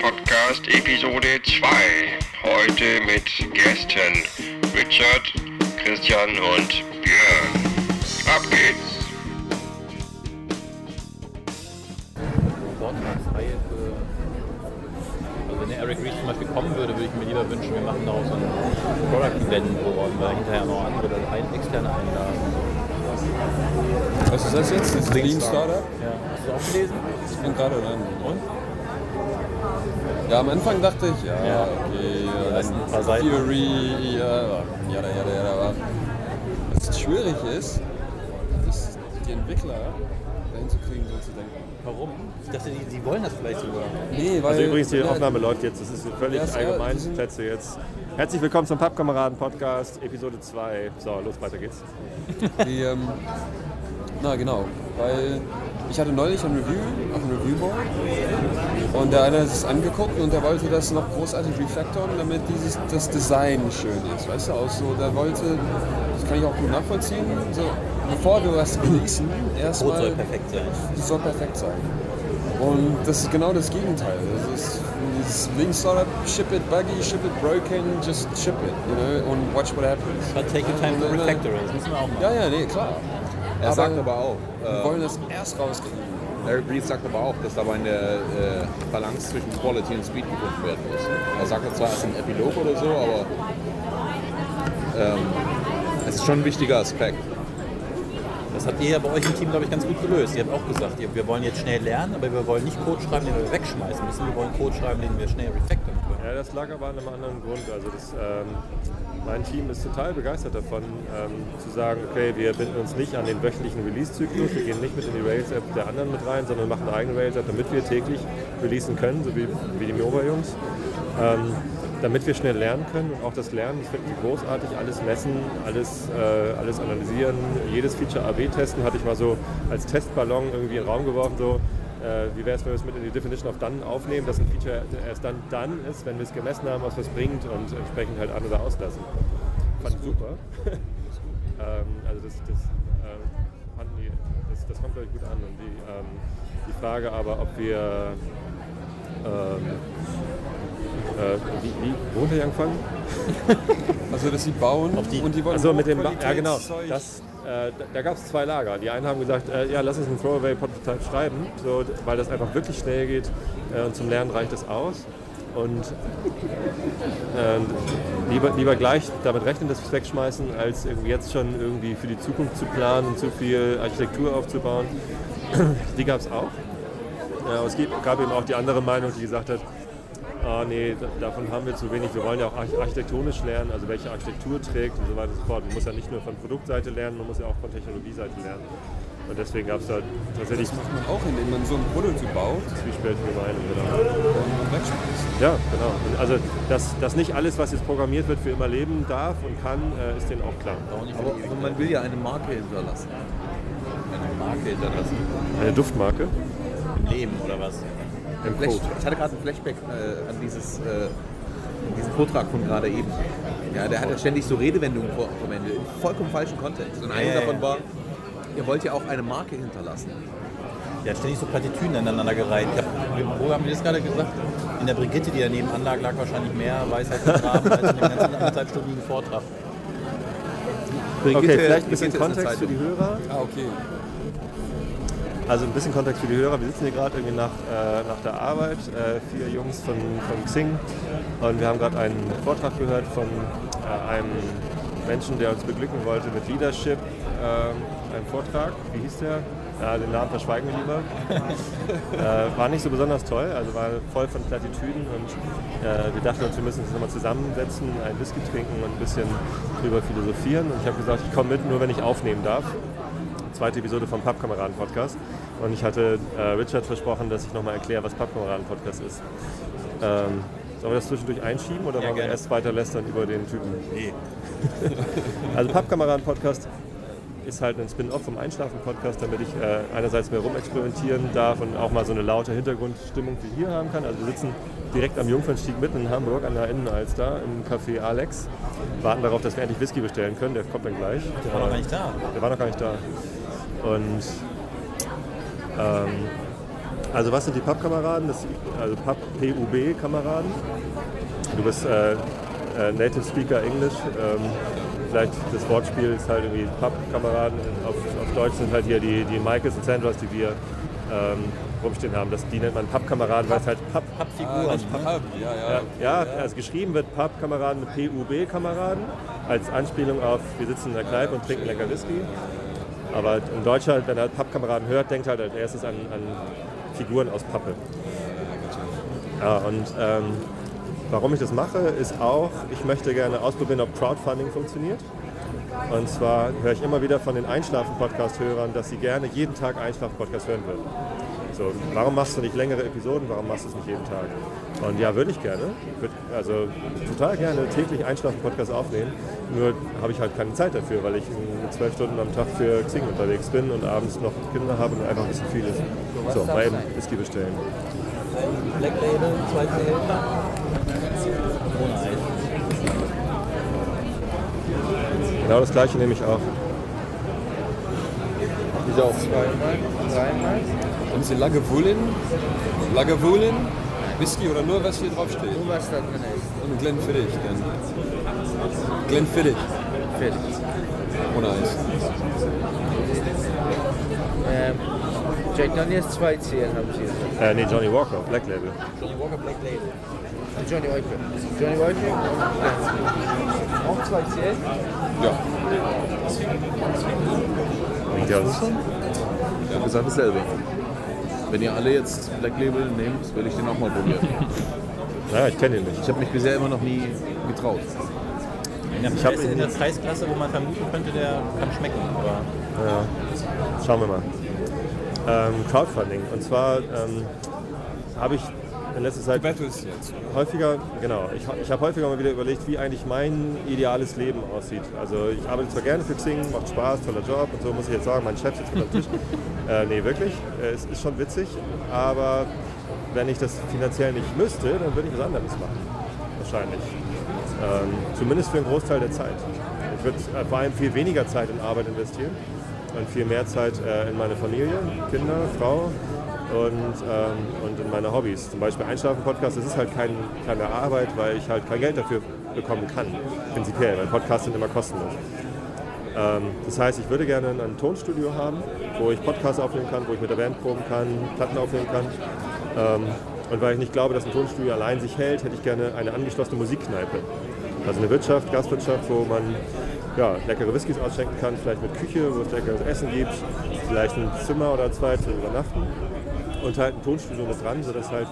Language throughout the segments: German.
Podcast Episode 2. Heute mit Gästen Richard, Christian und Björn. Ab geht's! Vortragsreihe für. Also wenn der Eric Reed zum Beispiel kommen würde, würde ich mir lieber wünschen, wir machen daraus so ein Product-Event, wo wir hinterher noch andere ein, externe einladen. Was ist das jetzt? Das Lean Startup? Ja. Hast du auch gelesen? Ich bin gerade dran. Und? Ja, am Anfang dachte ich, ja, Ja. okay, ja, ein. Theory, ja, ja, ja, ja, ja, aber was schwierig ist, ist die Entwickler dahin zu kriegen, so zu denken. Warum? Ich dachte, die, die wollen das vielleicht sogar. Nee, weil... Also übrigens, die ja, Aufnahme läuft jetzt. Das ist völlig Ja, allgemein. sind- Plätze jetzt. Herzlich willkommen zum Pappkameraden-Podcast, Episode 2. So, los, weiter geht's. Die, ähm, na genau, weil ich hatte neulich ein Review auf dem Reviewboard und der eine hat es angeguckt und der wollte das noch großartig refactoren, damit dieses, das Design schön ist, weißt du, auch so, der wollte, das kann ich auch gut nachvollziehen, so, bevor wir was releasen, erstmal, soll perfekt sein. das soll perfekt sein. Und das ist genau das Gegenteil. Das ist dieses Lean Startup, ship it buggy, ship it broken, just ship it, you know, and watch what happens. But take your time to Und, äh, refactor it. Ja, ja, nee, klar. Er sagt aber auch, Wir äh, wollen das erst rauskriegen. Eric Reed sagt aber auch, dass dabei eine äh, Balance zwischen Quality und Speed gefunden werden muss. Er sagt das zwar erst im Epilog oder so, aber ähm, es ist schon ein wichtiger Aspekt. Das habt ihr ja bei euch im Team, glaube ich, ganz gut gelöst. Ihr habt auch gesagt, wir wollen jetzt schnell lernen, aber wir wollen nicht Code schreiben, den wir wegschmeißen müssen. Wir wollen Code schreiben, den wir schnell refactoren können. Ja, das lag aber an einem anderen Grund. Also das, ähm, mein Team ist total begeistert davon, ähm, zu sagen, okay, wir binden uns nicht an den wöchentlichen Release-Zyklus, wir gehen nicht mit in die Rails-App der anderen mit rein, sondern machen eine eigene Rails-App, damit wir täglich releasen können, so wie, wie die Mova-Jungs. Ähm, damit wir schnell lernen können und auch das Lernen, das finde ich großartig, alles messen, alles, äh, alles analysieren, jedes Feature AB testen, hatte ich mal so als Testballon irgendwie in den Raum geworfen, so äh, wie wäre es, wenn wir es mit in die Definition of Done aufnehmen, dass ein Feature erst dann done ist, wenn wir es gemessen haben, was es bringt und entsprechend halt an- oder auslassen. Fand ich super. ähm, also das, das, ähm, fanden die, das, das kommt glaube ich gut an. Und die, ähm, die Frage aber, ob wir ähm, äh, wie, wie, wo sind wir angefangen? Also, dass sie bauen die- und die wollen Also mit dem, ba ja genau, das, da, da gab es zwei Lager. Die einen haben gesagt, äh, ja, lass uns einen Throwaway-Prototype schreiben, so, weil das einfach wirklich schnell geht äh, und zum Lernen reicht es aus. Und äh, lieber, lieber gleich damit rechnen, dass wir es wegschmeißen, als irgendwie jetzt schon irgendwie für die Zukunft zu planen und zu viel Architektur aufzubauen. Die gab es auch. Ja, aber es gab eben auch die andere Meinung, die gesagt hat, ah nee, da- davon haben wir zu wenig. Wir wollen ja auch arch- architektonisch lernen, also welche Architektur trägt und so weiter und so fort. Man muss ja nicht nur von Produktseite lernen, man muss ja auch von Technologieseite lernen. Und deswegen gab es da tatsächlich Das macht man auch, indem man so ein Prototyp baut zwiespältige Meinungen. Genau. und wegschmeißt. Ja, genau. Und Also, dass, dass nicht alles, was jetzt programmiert wird, für immer leben darf und kann, äh, ist denen auch klar. Aber, aber man will ja eine Marke hinterlassen. eine Marke hinterlassen. Eine Duftmarke Im Leben oder was? Im Flash, Code. ich hatte gerade ein Flashback äh, an, dieses, äh, diesen Vortrag von gerade eben. Ja, der hat ja ständig so Redewendungen vor, vom Ende, im vollkommen falschen Kontext. Und eine Ja, davon war, ihr wollt ja auch eine Marke hinterlassen. Ja, ständig so Plattitüden aneinander gereiht. Ich hab, wo haben wir das gerade gesagt? In der Brigitte, die daneben anlag, lag wahrscheinlich mehr Weisheit begraben als in dem ganzen anderthalbstündigen Vortrag. Okay, vielleicht ein bisschen Brigitte Kontext für die. Hörer. Ah, okay. Also ein bisschen Kontext für die Hörer. Wir sitzen hier gerade irgendwie nach, äh, nach der Arbeit, äh, vier Jungs von, von Xing. Und wir haben gerade einen Vortrag gehört von äh, einem Menschen, der uns beglücken wollte mit Leadership. Äh, ein Vortrag, wie hieß der? Ja, den Namen verschweigen wir lieber. äh, war nicht so besonders toll, also war voll von Plattitüden und äh, wir dachten uns, wir müssen uns nochmal zusammensetzen, ein Whisky trinken und ein bisschen drüber philosophieren. Und ich habe gesagt, ich komme mit, nur wenn ich aufnehmen darf zweite Episode vom Pappkameraden-Podcast. Und ich hatte äh, Richard versprochen, dass ich nochmal erkläre, was Pappkameraden-Podcast ist. Ähm, sollen wir das zwischendurch einschieben oder Ja, wollen wir gerne. erst weiter lästern über den Typen? Nee. Also Pappkameraden-Podcast ist halt ein Spin-off vom Einschlafen-Podcast, damit ich äh, einerseits mehr rumexperimentieren darf und auch mal so eine laute Hintergrundstimmung wie hier haben kann. Also wir sitzen direkt am Jungfernstieg mitten in Hamburg an der Innenalster im Café Alex, warten darauf, dass wir endlich Whisky bestellen können. Der kommt dann gleich. Der war noch gar nicht da. Der war noch gar nicht da. Und ähm, Also was sind die Pub-Kameraden? Also Pub-PUB-Kameraden. Du bist äh, äh, Native Speaker Englisch. Ähm, vielleicht das Wortspiel ist halt irgendwie Pub-Kameraden. Auf, auf Deutsch sind halt hier die, die Michaels und Sandras, die wir ähm, rumstehen haben. Das, die nennt man Pub-Kameraden, weil es halt Pub... Pappfiguren. Ah, ne? nicht Pub, ja, Ja, ja. ja, also geschrieben wird Pub-Kameraden mit PUB-Kameraden als Anspielung auf wir sitzen in der Kneipe und trinken lecker Whisky. Aber in Deutschland, wenn er halt Pub-Kameraden hört, denkt halt als erstes an, an Figuren aus Pappe. Ja, und ähm, warum ich das mache, ist auch, ich möchte gerne ausprobieren, ob Crowdfunding funktioniert. Und zwar höre ich immer wieder von den Einschlafen-Podcast-Hörern, dass sie gerne jeden Tag Einschlafen-Podcast hören würden. So, warum machst du nicht längere Episoden? Warum machst du es nicht jeden Tag? Und ja, würde ich gerne. Würde also total gerne täglich Einschlafen-Podcast aufnehmen. Nur habe ich halt keine Zeit dafür, weil ich zwölf Stunden am Tag für Xing unterwegs bin und abends noch Kinder habe und einfach ein bisschen viel ist. So, eben Whisky bestellen. Black Label, zweite Hälfte. Ohne Eis. Genau das gleiche nehme ich auch. Ist auch Haben Sie Lagavulin? Lagavulin? Whisky oder nur was hier drauf steht? Nur was da drin ist. Und Glenfiddich dann. Glenfiddich. Fertig. Ohne Eis. Ähm, Jack Daniels 2 CL haben sie jetzt. Äh, nee, Johnny Walker, Black Label. Johnny Walker Black Label. Und Johnny Eupe. Johnny Eupe. Auch 2 CL. Ja. Ja uns. Ich habe gesagt dasselbe. Wenn ihr alle jetzt Black Label nehmt, will ich den auch mal probieren. Ja, ich kenne ihn nicht. Ich habe mich bisher immer noch nie getraut. In der, Ich hab der ist ihn- in der Preisklasse, wo man vermuten könnte, der kann schmecken. Aber Ja, schauen wir mal. Ähm, Crowdfunding. Und zwar ähm, habe ich in letzter Zeit Battles jetzt. häufiger, genau, ich, ich habe häufiger mal wieder überlegt, wie eigentlich mein ideales Leben aussieht. Also ich arbeite zwar gerne für Xing, macht Spaß, toller Job und so, muss ich jetzt sagen, mein Chef sitzt mit am Tisch. äh, nee, wirklich, äh, es ist schon witzig, aber wenn ich das finanziell nicht müsste, dann würde ich was anderes machen. Wahrscheinlich. Ähm, zumindest für einen Großteil der Zeit. Ich würde äh, vor allem viel weniger Zeit in Arbeit investieren und viel mehr Zeit äh, in meine Familie, Kinder, Frau und, ähm, und in meine Hobbys. Zum Beispiel Einschlafen-Podcast, das ist halt kein, keine Arbeit, weil ich halt kein Geld dafür bekommen kann, prinzipiell, weil Podcasts sind immer kostenlos. Ähm, das heißt, ich würde gerne ein Tonstudio haben, wo ich Podcasts aufnehmen kann, wo ich mit der Band proben kann, Platten aufnehmen kann. Ähm, und weil ich nicht glaube, dass ein Tonstudio allein sich hält, hätte ich gerne eine angeschlossene Musikkneipe. Also eine Wirtschaft, Gastwirtschaft, wo man ja, leckere Whiskys ausschenken kann, vielleicht mit Küche, wo es leckeres Essen gibt, vielleicht ein Zimmer oder zwei zum Übernachten und halt ein Tonstudio mit dran, sodass halt,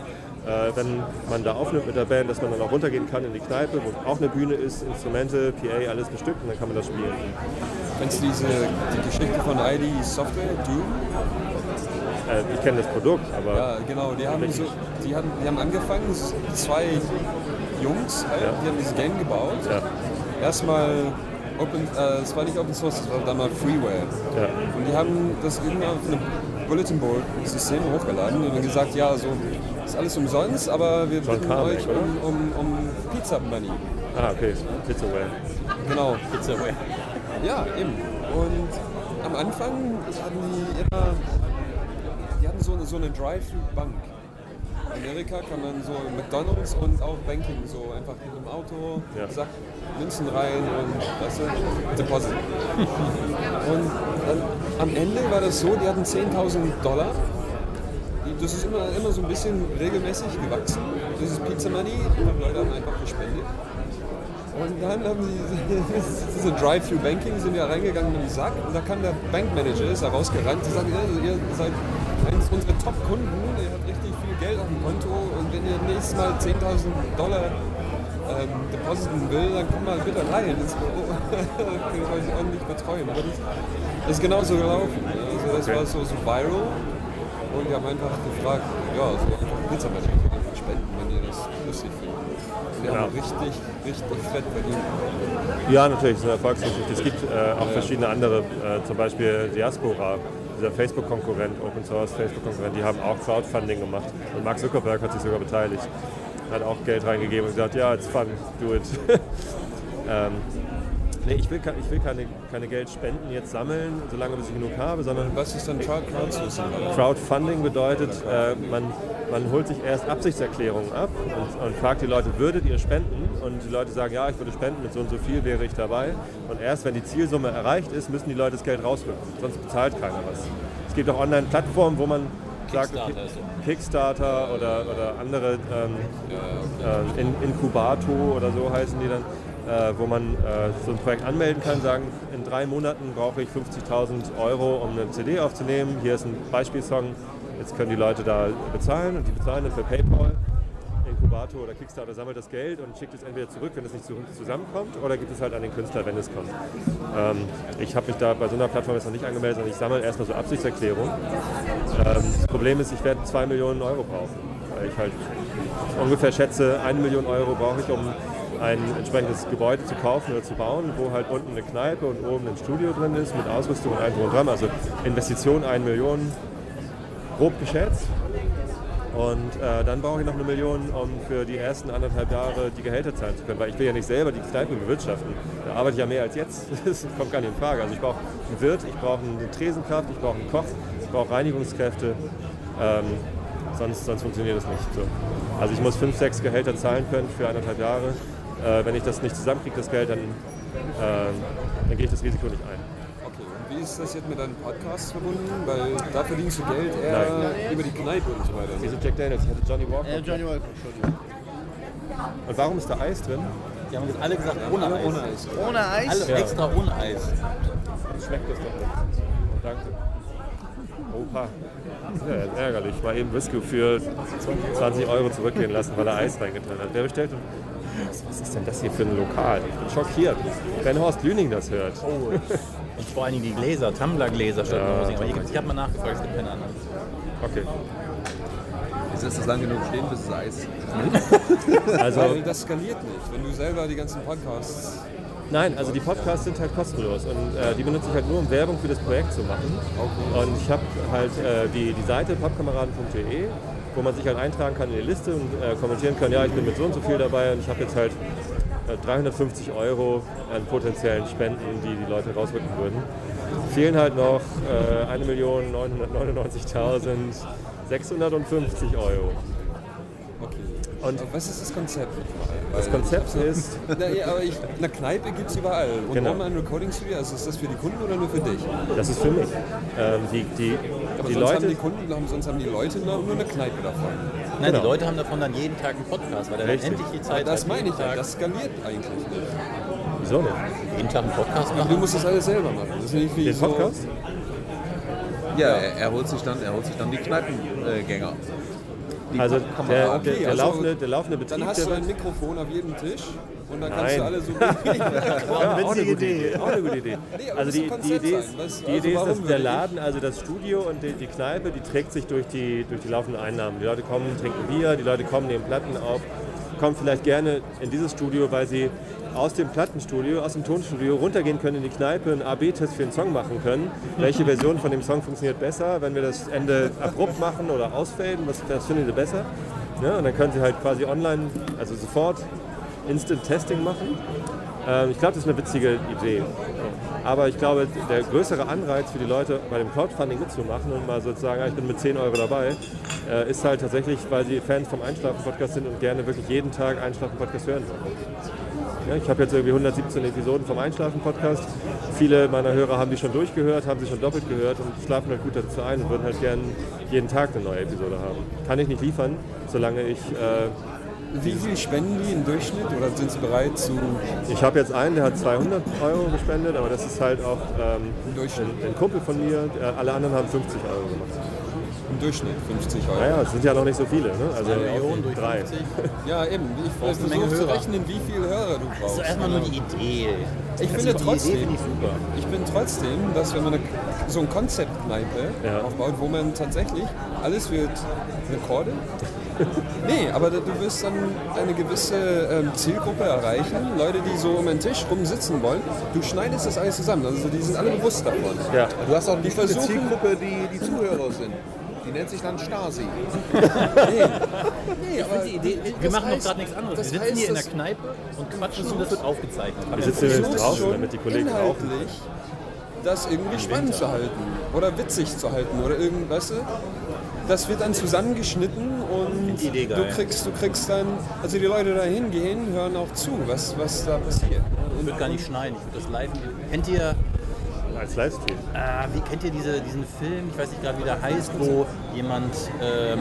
äh, wenn man da aufnimmt mit der Band, dass man dann auch runtergehen kann in die Kneipe, wo auch eine Bühne ist, Instrumente, PA, alles bestückt und dann kann man das spielen. Kennst du diese die Geschichte von ID Software, Doom? Äh, ich kenne das Produkt, aber Ja, genau. Die haben, so, die haben, die haben angefangen, zwei Jungs, halt, Ja. die haben dieses Game gebaut. ja, Erstmal Open, äh, es war nicht Open Source, es war dann mal Freeware. ja, Und die haben das irgendwie auf einem Bulletin Board System hochgeladen und dann gesagt, ja, so ist alles umsonst, aber wir John bitten Carmack, euch um, um, um Pizza Money. ah, okay, Pizzaware. Genau. Pizzaware. Ja, eben. Und am Anfang hatten die immer, die hatten so eine, so eine Drive-Thru-Bank. In Amerika kann man so McDonalds und auch Banking so einfach mit dem Auto, Ja. Sack, Münzen rein und weißt du, Deposit. und dann, am Ende war das so, die hatten 10.000 Dollar. Das ist immer, immer so ein bisschen regelmäßig gewachsen. Dieses Pizza Money, die Leute haben einfach gespendet. Und dann haben sie diese Drive-Thru-Banking, sind ja reingegangen in den Sack und da kam der Bankmanager, ist da rausgerannt und sagt, ihr seid eines unserer Top-Kunden, ihr habt richtig viel Geld auf dem Konto und wenn ihr nächstes Mal 10.000 Dollar ähm, depositen will, dann kommt mal bitte rein. Das können wir euch ordentlich betreuen. Aber das, das ist genauso gelaufen. Also das Okay. war so, so viral und wir haben einfach gefragt, ja, so einfach Pizza spenden, wenn ihr das lustig findet. Wir haben Ja. richtig, richtig fett verdient. Ja, natürlich, es ist eine Erfolgsgeschichte. Es gibt äh, auch verschiedene andere, äh, zum Beispiel Diaspora, dieser Facebook-Konkurrent, Open Source Facebook-Konkurrent, die haben auch Crowdfunding gemacht. Und Mark Zuckerberg hat sich sogar beteiligt. Hat auch Geld reingegeben und gesagt, ja, it's fun, do it. ähm, Nee, ich will, ich will keine, keine Geld spenden, jetzt sammeln, solange bis ich genug habe, sondern Was ist dann Crowd- Crowdsourcing? Crowdfunding bedeutet, äh, man, man holt sich erst Absichtserklärungen ab und, und fragt die Leute, würdet ihr spenden? Und die Leute sagen, ja, ich würde spenden, mit so und so viel wäre ich dabei. Und erst wenn die Zielsumme erreicht ist, müssen die Leute das Geld rausrücken, sonst bezahlt keiner was. Es gibt auch Online-Plattformen, wo man sagt, Kickstarter okay. Kickstarter oder, oder andere ähm, äh, in, Inkubato oder so heißen die dann, äh, wo man äh, so ein Projekt anmelden kann, sagen, in drei Monaten brauche ich 50.000 Euro, um eine CD aufzunehmen. Hier ist ein Beispielsong, jetzt können die Leute da bezahlen und die bezahlen dann für PayPal. Inkubator oder Kickstarter sammelt das Geld und schickt es entweder zurück, wenn es nicht zu- zusammenkommt, oder gibt es halt an den Künstler, wenn es kommt. Ähm, ich habe mich da bei so einer Plattform jetzt noch nicht angemeldet, sondern ich sammle erstmal so Absichtserklärungen. Ähm, das Problem ist, ich werde 2 Millionen Euro brauchen, weil ich halt ungefähr schätze, 1 Million Euro brauche ich, um ein entsprechendes Gebäude zu kaufen oder zu bauen, wo halt unten eine Kneipe und oben ein Studio drin ist mit Ausrüstung und allem drum dran. Also Investition 1 Million, grob geschätzt. Und äh, dann brauche ich noch eine Million, um für die ersten anderthalb Jahre die Gehälter zahlen zu können. Weil ich will ja nicht selber die Kneipe bewirtschaften. Da arbeite ich ja mehr als jetzt. Das kommt gar nicht in Frage. Also ich brauche einen Wirt, ich brauche eine Tresenkraft, ich brauche einen Koch, ich brauche Reinigungskräfte. Ähm, sonst, sonst funktioniert das nicht. So. Also ich muss fünf, sechs Gehälter zahlen können für anderthalb Jahre. Äh, wenn ich das nicht zusammenkriege, das Geld, dann, äh, dann gehe ich das Risiko nicht ein. Okay, und wie ist das jetzt mit deinem Podcast verbunden? Weil da verdienst du Geld eher über die Kneipe und so weiter. Wieso Jack Daniels? Ich hatte Johnny Walker. Äh, Johnny Walker, Entschuldigung. Und warum ist da Eis drin? Die haben jetzt alle gesagt, ohne Eis. Ohne Eis. Ohne Eis? Alle Ja. extra ohne Eis. Schmeckt das doch nicht. Danke. Opa. Ja, ärgerlich. Mal eben Whisky für 20 Euro zurückgehen lassen, weil er Eis reingetan hat. Wer bestellt denn? Was- Was ist denn das hier für ein Lokal? Ich bin schockiert. Wenn Horst Lüning das hört. Oh. Und vor allen Dingen die Gläser, Tumbler-Gläser statt Ja. Musik. Aber hier gibt's, ich habe mal nachgefragt, es gibt keine anderen. Okay. Jetzt lässt es lang genug stehen, bis es Eis Also, Weil das skaliert nicht, wenn du selber die ganzen Podcasts. nein, also die Podcasts sind halt kostenlos und äh, die benutze ich halt nur, um Werbung für das Projekt zu machen. Und ich habe halt äh, die, die Seite popkameraden.de, wo man sich halt eintragen kann in die Liste und äh, kommentieren kann, ja, ich bin mit so und so viel dabei und ich habe jetzt halt äh, 350 Euro an potenziellen Spenden, die die Leute rausrücken würden. Fehlen halt noch äh, 1.999.650 Euro. Und Aber was ist das Konzept? das Konzept ist, Na, ja, aber ich, eine Kneipe gibt es überall. Und Genau. ein Recording Studio? Also ist das für die Kunden oder nur für dich? das ist für mich. Ähm, die, die, Aber die sonst haben Leute, die Kunden, haben, sonst haben die Leute nur nur eine Kneipe davon. Nein, Genau. die Leute haben davon dann jeden Tag einen Podcast, weil er dann Richtig. endlich die Zeit Das hat, meine ich ja, das skaliert eigentlich nicht. wieso nicht? jeden Tag einen Podcast Aber du machen. musst das alles selber machen. Das ist nicht wie Den so, Podcast? Ja, er, er, holt sich dann, er holt sich dann die Kneipengänger. Die Also der, auch- der, der, also, laufende, der laufende Betrieb, Dann hast der du ein Mikrofon auf jedem Tisch und dann kannst Nein. du alle so. Ja, auch eine gute Idee. Auch eine gute Idee. Nee, Also das die, die Idee ist. Was- die also Idee ist warum dass der Laden, also das Studio und die, die Kneipe, die trägt sich durch die, durch die laufenden Einnahmen. Die Leute kommen, trinken Bier, die Leute kommen, nehmen Platten auf, kommen vielleicht gerne in dieses Studio, weil sie aus dem Plattenstudio, aus dem Tonstudio runtergehen können in die Kneipe, einen AB-Test für einen Song machen können. Welche Version von dem Song funktioniert besser, wenn wir das Ende abrupt machen oder ausfaden, was, was findet ihr besser? Ja, und dann können sie halt quasi online, also sofort Instant Testing machen. Ähm, ich glaube, das ist eine witzige Idee. Aber ich glaube, der größere Anreiz für die Leute, bei dem Crowdfunding mitzumachen und mal sozusagen, ah, ich bin mit 10 Euro dabei, äh, ist halt tatsächlich, weil sie Fans vom Einschlafen-Podcast sind und gerne wirklich jeden Tag Einschlafen-Podcast hören wollen. Ja, ich habe jetzt irgendwie 117 Episoden vom Einschlafen-Podcast. Viele meiner Hörer haben die schon durchgehört, haben sie schon doppelt gehört und schlafen halt gut dazu ein und würden halt gerne jeden Tag eine neue Episode haben. Kann ich nicht liefern, solange ich äh, Wie viel spenden die im Durchschnitt oder sind sie bereit zu. Ich habe jetzt einen, der hat 200 Euro gespendet, aber das ist halt auch ähm, Durchschnitt. ein, ein Kumpel von mir. Alle anderen haben 50 Euro gemacht. Im Durchschnitt 50 Euro. Naja, es sind ja noch nicht so viele. Ne? Also Millionen durch drei. 50. Ja, eben. Ich eine versuche zu rechnen, wie viele Hörer du brauchst. So erstmal nur die Idee. Ich finde die trotzdem- Idee ich super. Ich bin trotzdem, dass wenn man eine, so ein Konzeptkneipe Ja. aufbaut, wo man tatsächlich alles wird recorded. Nee, aber du wirst dann eine gewisse ähm, Zielgruppe erreichen, Leute, die so um den Tisch rum sitzen wollen. Du schneidest das alles zusammen, also die sind alle bewusst davon. Ja. Du hast auch eine Die versuchen- Zielgruppe, die die Zuhörer sind. Die nennt sich dann Stasi. Nee, aber Die Idee, wir das machen doch heißt- gerade nichts anderes. Wir sitzen heißt, hier in der Kneipe und quatschen und das wird aufgezeichnet. Wir sitzen versuchst draußen, damit die Kollegen rauchen. inhaltlich das irgendwie spannend zu halten oder witzig zu halten oder irgend, weißt du? Das wird dann zusammengeschnitten und die Idee du kriegst, du kriegst dann, also die Leute da hingehen, hören auch zu, was, was da passiert. Ich würde gar nicht schneiden, ich würde das live. Kennt ihr, Als Livestream. äh, wie kennt ihr diese, diesen Film, ich weiß nicht gerade wie der heißt, wo jemand ähm,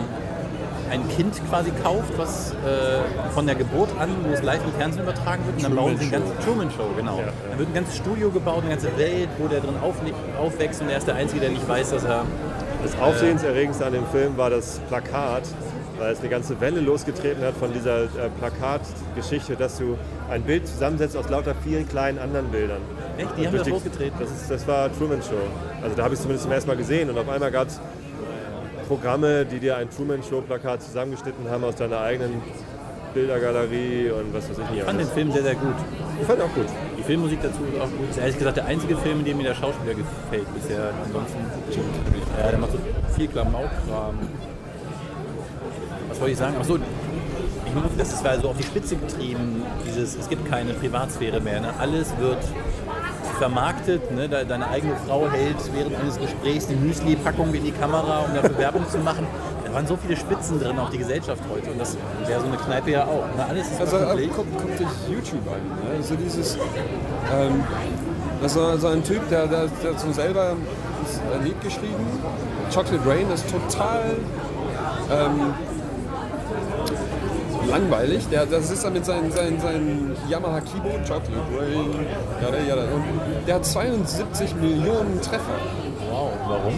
ein Kind quasi kauft, was äh, von der Geburt an, wo es live im Fernsehen übertragen wird und dann bauen sie ein ganzes Truman Show, genau. Dann wird ein ganzes Studio gebaut, eine ganze Welt, wo der drin aufle- aufwächst und er ist der Einzige, der nicht weiß, dass er Das Aufsehenserregendste an dem Film war das Plakat, weil es eine ganze Welle losgetreten hat von dieser äh, Plakatgeschichte, dass du ein Bild zusammensetzt aus lauter vielen kleinen anderen Bildern. Echt? Die Und haben das losgetreten? Das, ist, das war Truman Show. Also da habe ich es zumindest zum ersten Mal gesehen und auf einmal gab es Programme, die dir ein Truman Show Plakat zusammengeschnitten haben aus deiner eigenen Bildergalerie und was weiß ich nicht. Ich fand den alles. Film sehr, sehr gut. Ich fand auch gut. Die Filmmusik dazu ist auch gut. Ist ehrlich gesagt der einzige Film, in dem mir der Schauspieler gefällt bisher. Ansonsten, ja, der macht so viel Klamaukkram. Was wollte ich sagen? Achso, ich muss, das ist so auf die Spitze getrieben, dieses, es gibt keine Privatsphäre mehr. Ne? Alles wird vermarktet. Ne? De- Deine eigene Frau hält während eines Gesprächs die Müsli-Packung in die Kamera, um dafür Werbung zu machen. Da waren so viele Spitzen drin, auch die Gesellschaft heute. Und das wäre so eine Kneipe ja auch. Ne? Alles ist Also guck, guck dich YouTube an. Ne? Also dieses, ähm, das war so ein Typ, der, der, der hat so selber ein Lied geschrieben. Chocolate Rain ist total ähm, langweilig. Der, der sitzt da mit seinem seinen, seinen Yamaha Keyboard, Chocolate Rain, jada, jada. Und der hat 72 Millionen Treffer. Wow, warum?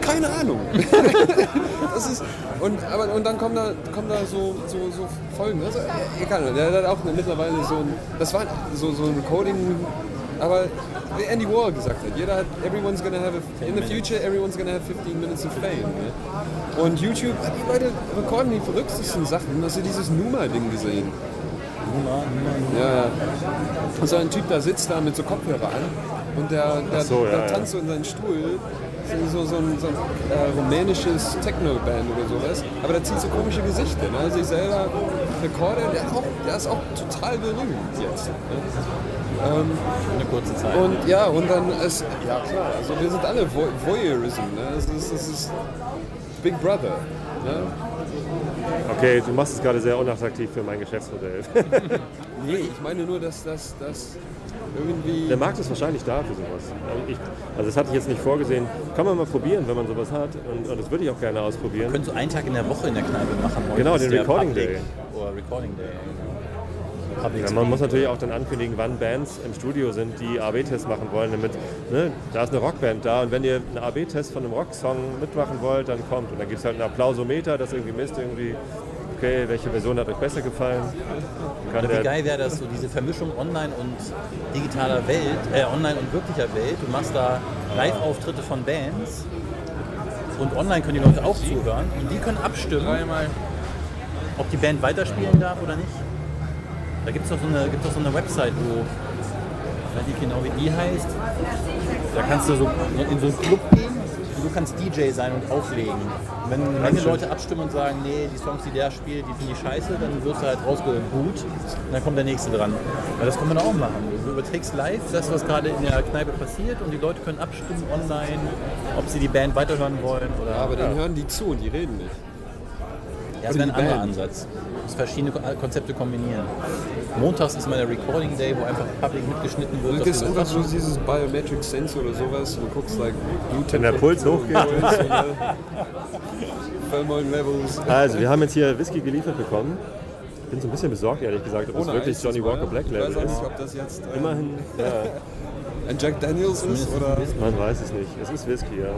Keine Ahnung. das ist, und, aber, und dann kommen da, kommen da so, so, so Folgen. Also, egal, der hat auch mittlerweile so ein, das war so, so ein Recording, aber wie Andy Warhol gesagt hat, jeder hat, everyone's gonna have, a, in the future, everyone's gonna have 15 minutes of fame. Ne? Und YouTube, die Leute recorden die verrücktesten Sachen. Hast du dieses Numa-Ding gesehen? Ja, ja. Und so ein Typ, da sitzt da mit so Kopfhörer an und der, der, so, ja, der tanzt so in seinen Stuhl. So, so, ein, so ein äh, rumänisches Techno-Band oder sowas. Aber der zieht so komische Gesichter. Ne? Also ich selber recorde, der, auch, der ist auch total berühmt jetzt. Ne? Eine kurze Zeit. Und ja, und dann ist, ja klar, also wir sind alle Vo Voyeurism. Ne? Das, ist, das ist Big Brother. Ne? Okay, du machst es gerade sehr unattraktiv für mein Geschäftsmodell. Nee, ich meine nur, dass das dass irgendwie... Der Markt ist wahrscheinlich da für sowas. Ich, also das hatte ich jetzt nicht vorgesehen. Kann man mal probieren, wenn man sowas hat. Und, und das würde ich auch gerne ausprobieren. können so einen Tag in der Woche in der Kneipe machen. Heute Genau, den Recording Public Day. Oder Recording Day. Ja, man muss natürlich auch dann ankündigen, wann Bands im Studio sind, die AB-Tests machen wollen, damit, ne, da ist eine Rockband da und wenn ihr einen AB-Test von einem Rocksong mitmachen wollt, dann kommt. Und dann gibt es halt einen Applausometer, das irgendwie misst, irgendwie, okay, welche Version hat euch besser gefallen. Kann Oder wie geil wäre das, so diese Vermischung Online und digitaler Welt, äh, Online und wirklicher Welt. Du machst da Live-Auftritte von Bands und online können die Leute auch zuhören und die können abstimmen, ob die Band weiterspielen darf oder nicht. Da gibt es doch, so eine- gibt's doch so eine Website, wo, ich weiß nicht genau wie die heißt, da kannst du so in so einen Club gehen und du kannst DJ sein und auflegen. Und wenn eine Menge Leute abstimmen und sagen, nee, die Songs, die der spielt, die finde ich scheiße, dann wirst du halt rausgebuht und dann kommt der nächste dran. Ja, das kann man auch machen. Du überträgst live das, was gerade in der Kneipe passiert und die Leute können abstimmen online, ob sie die Band weiterhören wollen oder. Ja, aber dann hören die zu und die reden nicht. Ja, das Oder wäre ein anderer. Ansatz. Verschiedene Ko- Konzepte kombinieren. Montags ist immer der Recording Day, wo einfach Public mitgeschnitten wird. Wir so einfach so dieses Biometric Sense oder sowas du guckst like wenn der Puls hochgeht. Levels. Also, wir haben jetzt hier Whisky geliefert bekommen. Ich bin so ein bisschen besorgt, ehrlich gesagt, ob das Ohne wirklich Johnny. Walker Black Ich Label weiß auch ist. nicht, ob das jetzt äh, Immerhin, ja, ein Jack Daniels ist oder... man weiß es nicht. Es ist Whisky, ja.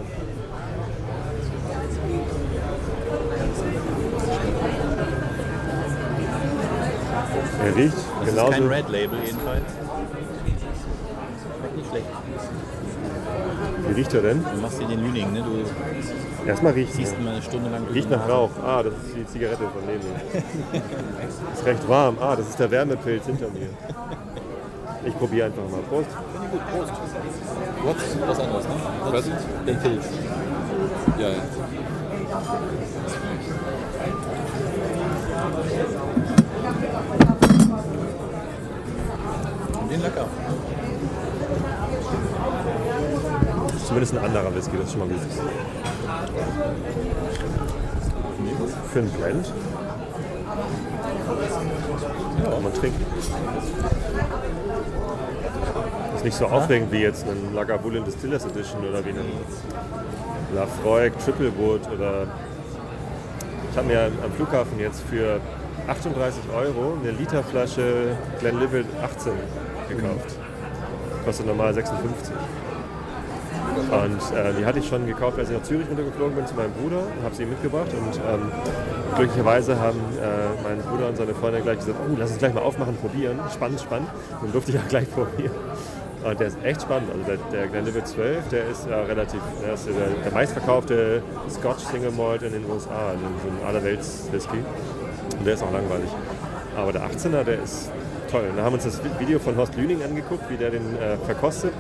Er riecht Das ist genauso. kein Red Label jedenfalls. Schmeckt nicht schlecht. Wie riecht er denn? Du machst hier den Lüning, ne? Du Erstmal riecht ziehst ihn mal eine Stunde lang durch Riecht nach. Rauch. Ah, das ist die Zigarette von mir. ist recht warm. Ah, das ist der Wärmepilz hinter mir. Ich probiere einfach mal. Prost. Finde ich gut, Prost. Du hast was anderes, ne? Das Was? Den Pilz. Ja, ja. Den lecker. Zumindest ein anderer Whisky, das ist schon mal gut. Für einen Blend. Ja, kann man trinken. Ist nicht so aufregend wie jetzt ein Lagavulin Distillers Edition oder wie ein Lafroig Triple Wood oder ich habe mir am Flughafen jetzt für 38 Euro eine Literflasche Glenlivet 18 gekauft. Kostet normal 56. Und äh, die hatte ich schon gekauft, als ich nach Zürich runtergeflogen bin zu meinem Bruder und habe sie ihm mitgebracht. Und ähm, glücklicherweise haben äh, mein Bruder und seine Freundin gleich gesagt, oh, lass uns gleich mal aufmachen, probieren. Spannend, spannend. Und dann durfte ich auch gleich probieren. Und der ist echt spannend. Also der, der Glenlivet 12, der ist ja relativ, der ist der, der meistverkaufte Scotch Single Malt in den USA, also so ein allerwelts Whisky. Und der ist auch langweilig. Aber der 18er, der ist toll. Und da haben wir uns das Video von Horst Lüning angeguckt, wie der den äh, verkostet.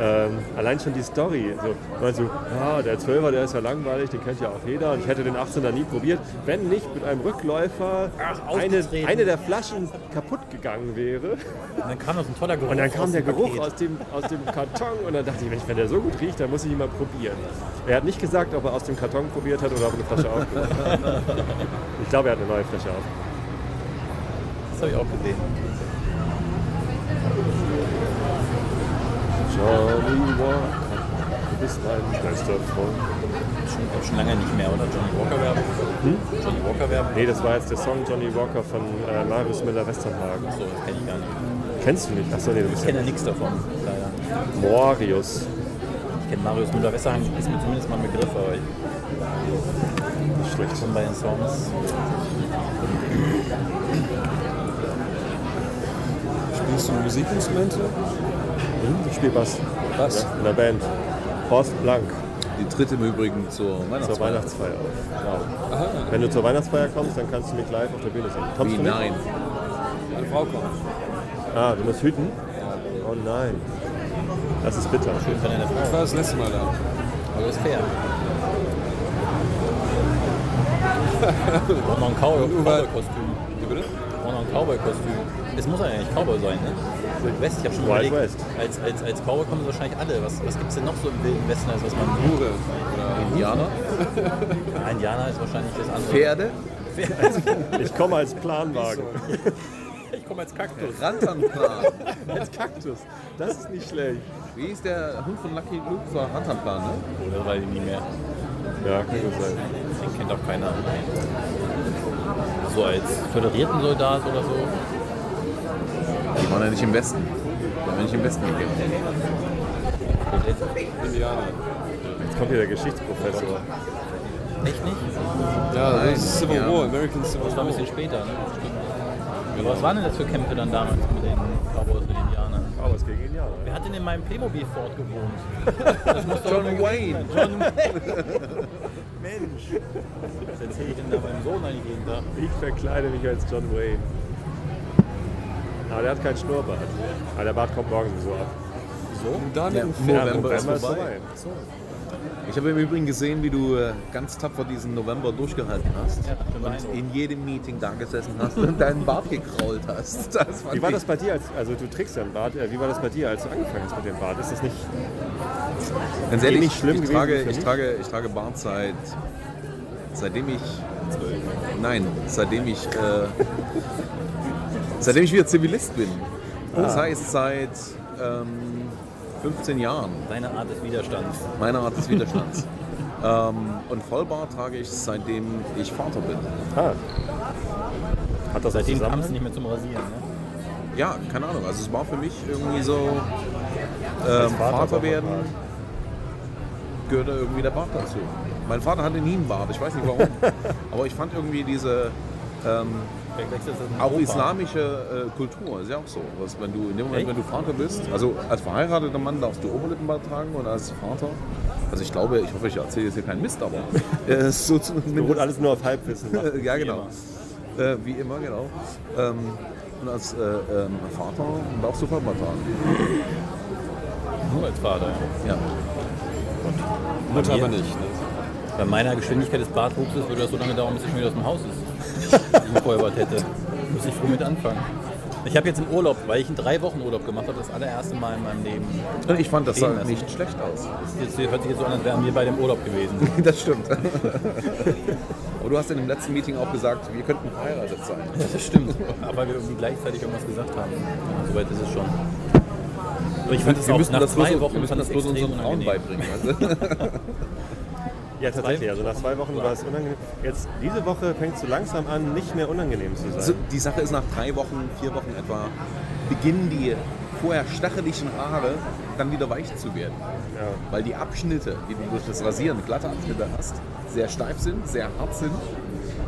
Ähm, allein schon die Story. So, meinst du, ja, der 12er, der ist ja langweilig, den kennt ja auch jeder. Und ich hätte den 18er nie probiert, wenn nicht mit einem Rückläufer eine, ausgetreten. eine der Flaschen kaputt gegangen wäre. Und dann kam noch ein toller Geruch. Und dann kam der Geruch Paket. aus dem, aus dem Karton und dann dachte ich, Mensch, wenn der so gut riecht, dann muss ich ihn mal probieren. Er hat nicht gesagt, ob er aus dem Karton probiert hat oder ob er eine Flasche aufgemacht hat. Ich glaube, er hat eine neue Flasche auf. Das habe ich auch gesehen. Johnny Walker, du bist mein bester Freund. Schon, schon lange nicht mehr, oder? Johnny Walker Werbung? Johnny Walker Werbung? Nee, das war jetzt der Song Johnny Walker von äh, Marius Müller-Westernhagen. So, das kenne ich gar nicht. Kennst du nicht? Achso, nee, du bist Ich ja kenne nichts davon, leider. Morius. Ich kenne Marius Müller-Wesserhang, ist mir zumindest mal ein Begriff, aber ich Nicht schlecht. schon bei den Songs. Spielst du Musikinstrumente? Hm? Ich spiele Bass. Was? Ja, in der Band. Horst Blank Die tritt im Übrigen zur zur Weihnachtsfeier. Weihnachtsfeier auf. Wow. Wenn du zur Weihnachtsfeier kommst, dann kannst du mich live auf der Bühne sehen. Kommst Wie du mit? nein? Meine Frau kommt. Ah, du musst hüten? Oh nein. Das ist bitter. Schön von deiner Ich Frau. war das letzte Mal da. Aber ist fair. Braucht noch ein Cowboy- Cowboy-Kostüm. Wie bitte? Braucht noch ein Cowboy-Kostüm. Es muss ja eigentlich Cowboy sein, ne? Wild West, ich habe schon Wild überlegt, West. Als, als, als Cowboy kommen sie wahrscheinlich alle. Was, was gibt es denn noch so im Wilden Westen, als was man... Hure. Oder Indianer? Ja, Indianer ist wahrscheinlich das andere. Pferde? Ich komme als Planwagen. Ich komme als Kaktus. Rantanplan. Als Kaktus. Das ist nicht schlecht. Wie ist der Hund von Lucky Luke? War Rantanplan, ne? Oder weiß ich nie mehr. Ja, kann gut sein. Den kennt auch keiner. So als föderierten Soldat oder so. Die waren ja nicht im Westen. Die haben ja nicht im Westen gekämpft. Indianer. Jetzt kommt hier der Geschichtsprofessor. Echt nicht? Ja, Nein, das ist Civil ja. War, American Civil Das war ein War. bisschen später, ne? Was waren denn das für Kämpfe dann damals mit den Cowboys und Indianern? Aber es gegen Indianer. Wer hat denn in meinem Playmobil Fort gewohnt? John Wayne. John Wayne. Mensch. Was erzähle ich denn da meinem Sohn eigentlich jeden Tag? Ich verkleide mich als John Wayne. Aber der hat keinen Schnurrbart. Aber der Bart kommt morgen so ab. Und dann Ja, im November November ist vorbei. vorbei. Ich habe im Übrigen gesehen, wie du äh, ganz tapfer diesen November durchgehalten hast. Ja, und in jedem Meeting da gesessen hast und deinen Bart gekrault hast. Wie war das bei dir, als, also du trägst ja einen Bart, äh, wie war das bei dir, als du angefangen hast mit dem Bart? Ist das nicht, Ganz ehrlich, nicht schlimm ich, gewesen trage, ich, trage, ich trage Bart seit seitdem ich nein, seitdem ich äh, seitdem ich wieder Zivilist bin. Das Ah. heißt seit ähm, 15 Jahren. Deine Art des Widerstands. Meine Art des Widerstands. ähm, und Vollbart trage ich seitdem ich Vater bin. ah, hat das Seitdem kam es nicht mehr zum Rasieren, ne? Ja, keine Ahnung. Also es war für mich irgendwie so ähm, Vater Vater werden gehört da irgendwie der Bart dazu. Mein Vater hatte nie einen Bart, ich weiß nicht warum. Aber ich fand irgendwie diese ähm, Auch islamische äh, Kultur, ist ja auch so. Was, wenn du in dem Moment, Echt? wenn du Vater bist, also als verheirateter Mann darfst du Oberlippenbart tragen und als Vater, also ich glaube, ich hoffe, ich erzähle jetzt hier keinen Mist, aber äh, so zumindest. alles nur auf Halbwissen. ja, genau. Äh, wie immer, genau. Ähm, und als äh, ähm, Vater darfst du Vollbart tragen. Nur als Vater, ja. Ja. Mutter aber nicht. Ne? Bei meiner Geschwindigkeit des Bartwuchses würde das so lange dauern, bis ich schon wieder aus dem Haus ist. Ich gefolgert hätte. Muss ich früh mit anfangen. Ich habe jetzt im Urlaub, weil ich in drei Wochen Urlaub gemacht habe, das allererste Mal in meinem Leben. Ich fand, das sah lassen. nicht schlecht aus. Das jetzt, hört sich jetzt so an, als wären wir bei dem Urlaub gewesen. Das stimmt. Aber du hast in dem letzten Meeting auch gesagt, wir könnten verheiratet sein. Das stimmt. Aber weil wir irgendwie gleichzeitig irgendwas gesagt haben. Soweit ist es schon. Aber ich fand es Wir auch müssen nach zwei Wochen wir müssen das bloß unseren Frauen beibringen. Du? Ja, tatsächlich. Also nach zwei Wochen war es unangenehm. Jetzt, diese Woche fängt es so langsam an, nicht mehr unangenehm zu sein. Also die Sache ist, nach drei Wochen, vier Wochen etwa, beginnen die vorher stacheligen Haare dann wieder weich zu werden. Ja. Weil die Abschnitte, die du durch das Rasieren, glatte Abschnitte hast, sehr steif sind, sehr hart sind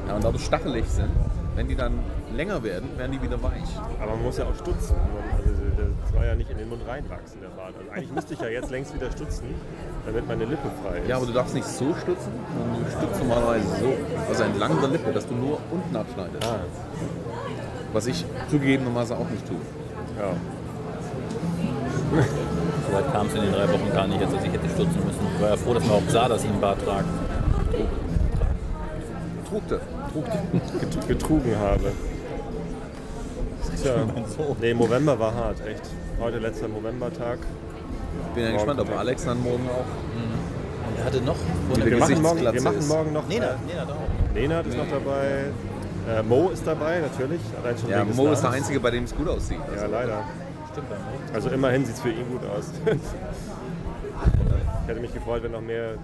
ja, und dadurch stachelig sind. Wenn die dann länger werden, werden die wieder weich. Aber man muss ja auch stutzen. Man- Also das war ja nicht in den Mund reinwachsen, der Bart. Also eigentlich müsste ich ja jetzt längst wieder stutzen, damit meine Lippe frei ist. Ja, aber du darfst nicht so stutzen, sondern du stutzt normalerweise so, also entlang der Lippe, dass du nur unten abschneidest. Ah, Was ich zugegebenermaßen auch nicht tue. ja. Soweit kam es in den drei Wochen gar nicht, als dass ich hätte stürzen müssen. Ich war ja froh, dass man auch sah, dass ich einen Bart trage. Trugte. Get- Getrugen habe. Tja, nee, November war hart, echt. Heute letzter Novembertag. Bin ja gespannt, ob Alex dann morgen auch. Und er hatte noch Wieder Wir machen, morgen, wir machen morgen noch. Nena, Äh, Nena da auch. Nenad ist noch dabei. Äh, Mo ist dabei, natürlich. Allein schon Ja, wegen des Mo ist der. Einzige, bei dem es gut aussieht. Ja, leider. Stimmt. Also immerhin sieht es für ihn gut aus. ich hätte mich gefreut, wenn noch mehr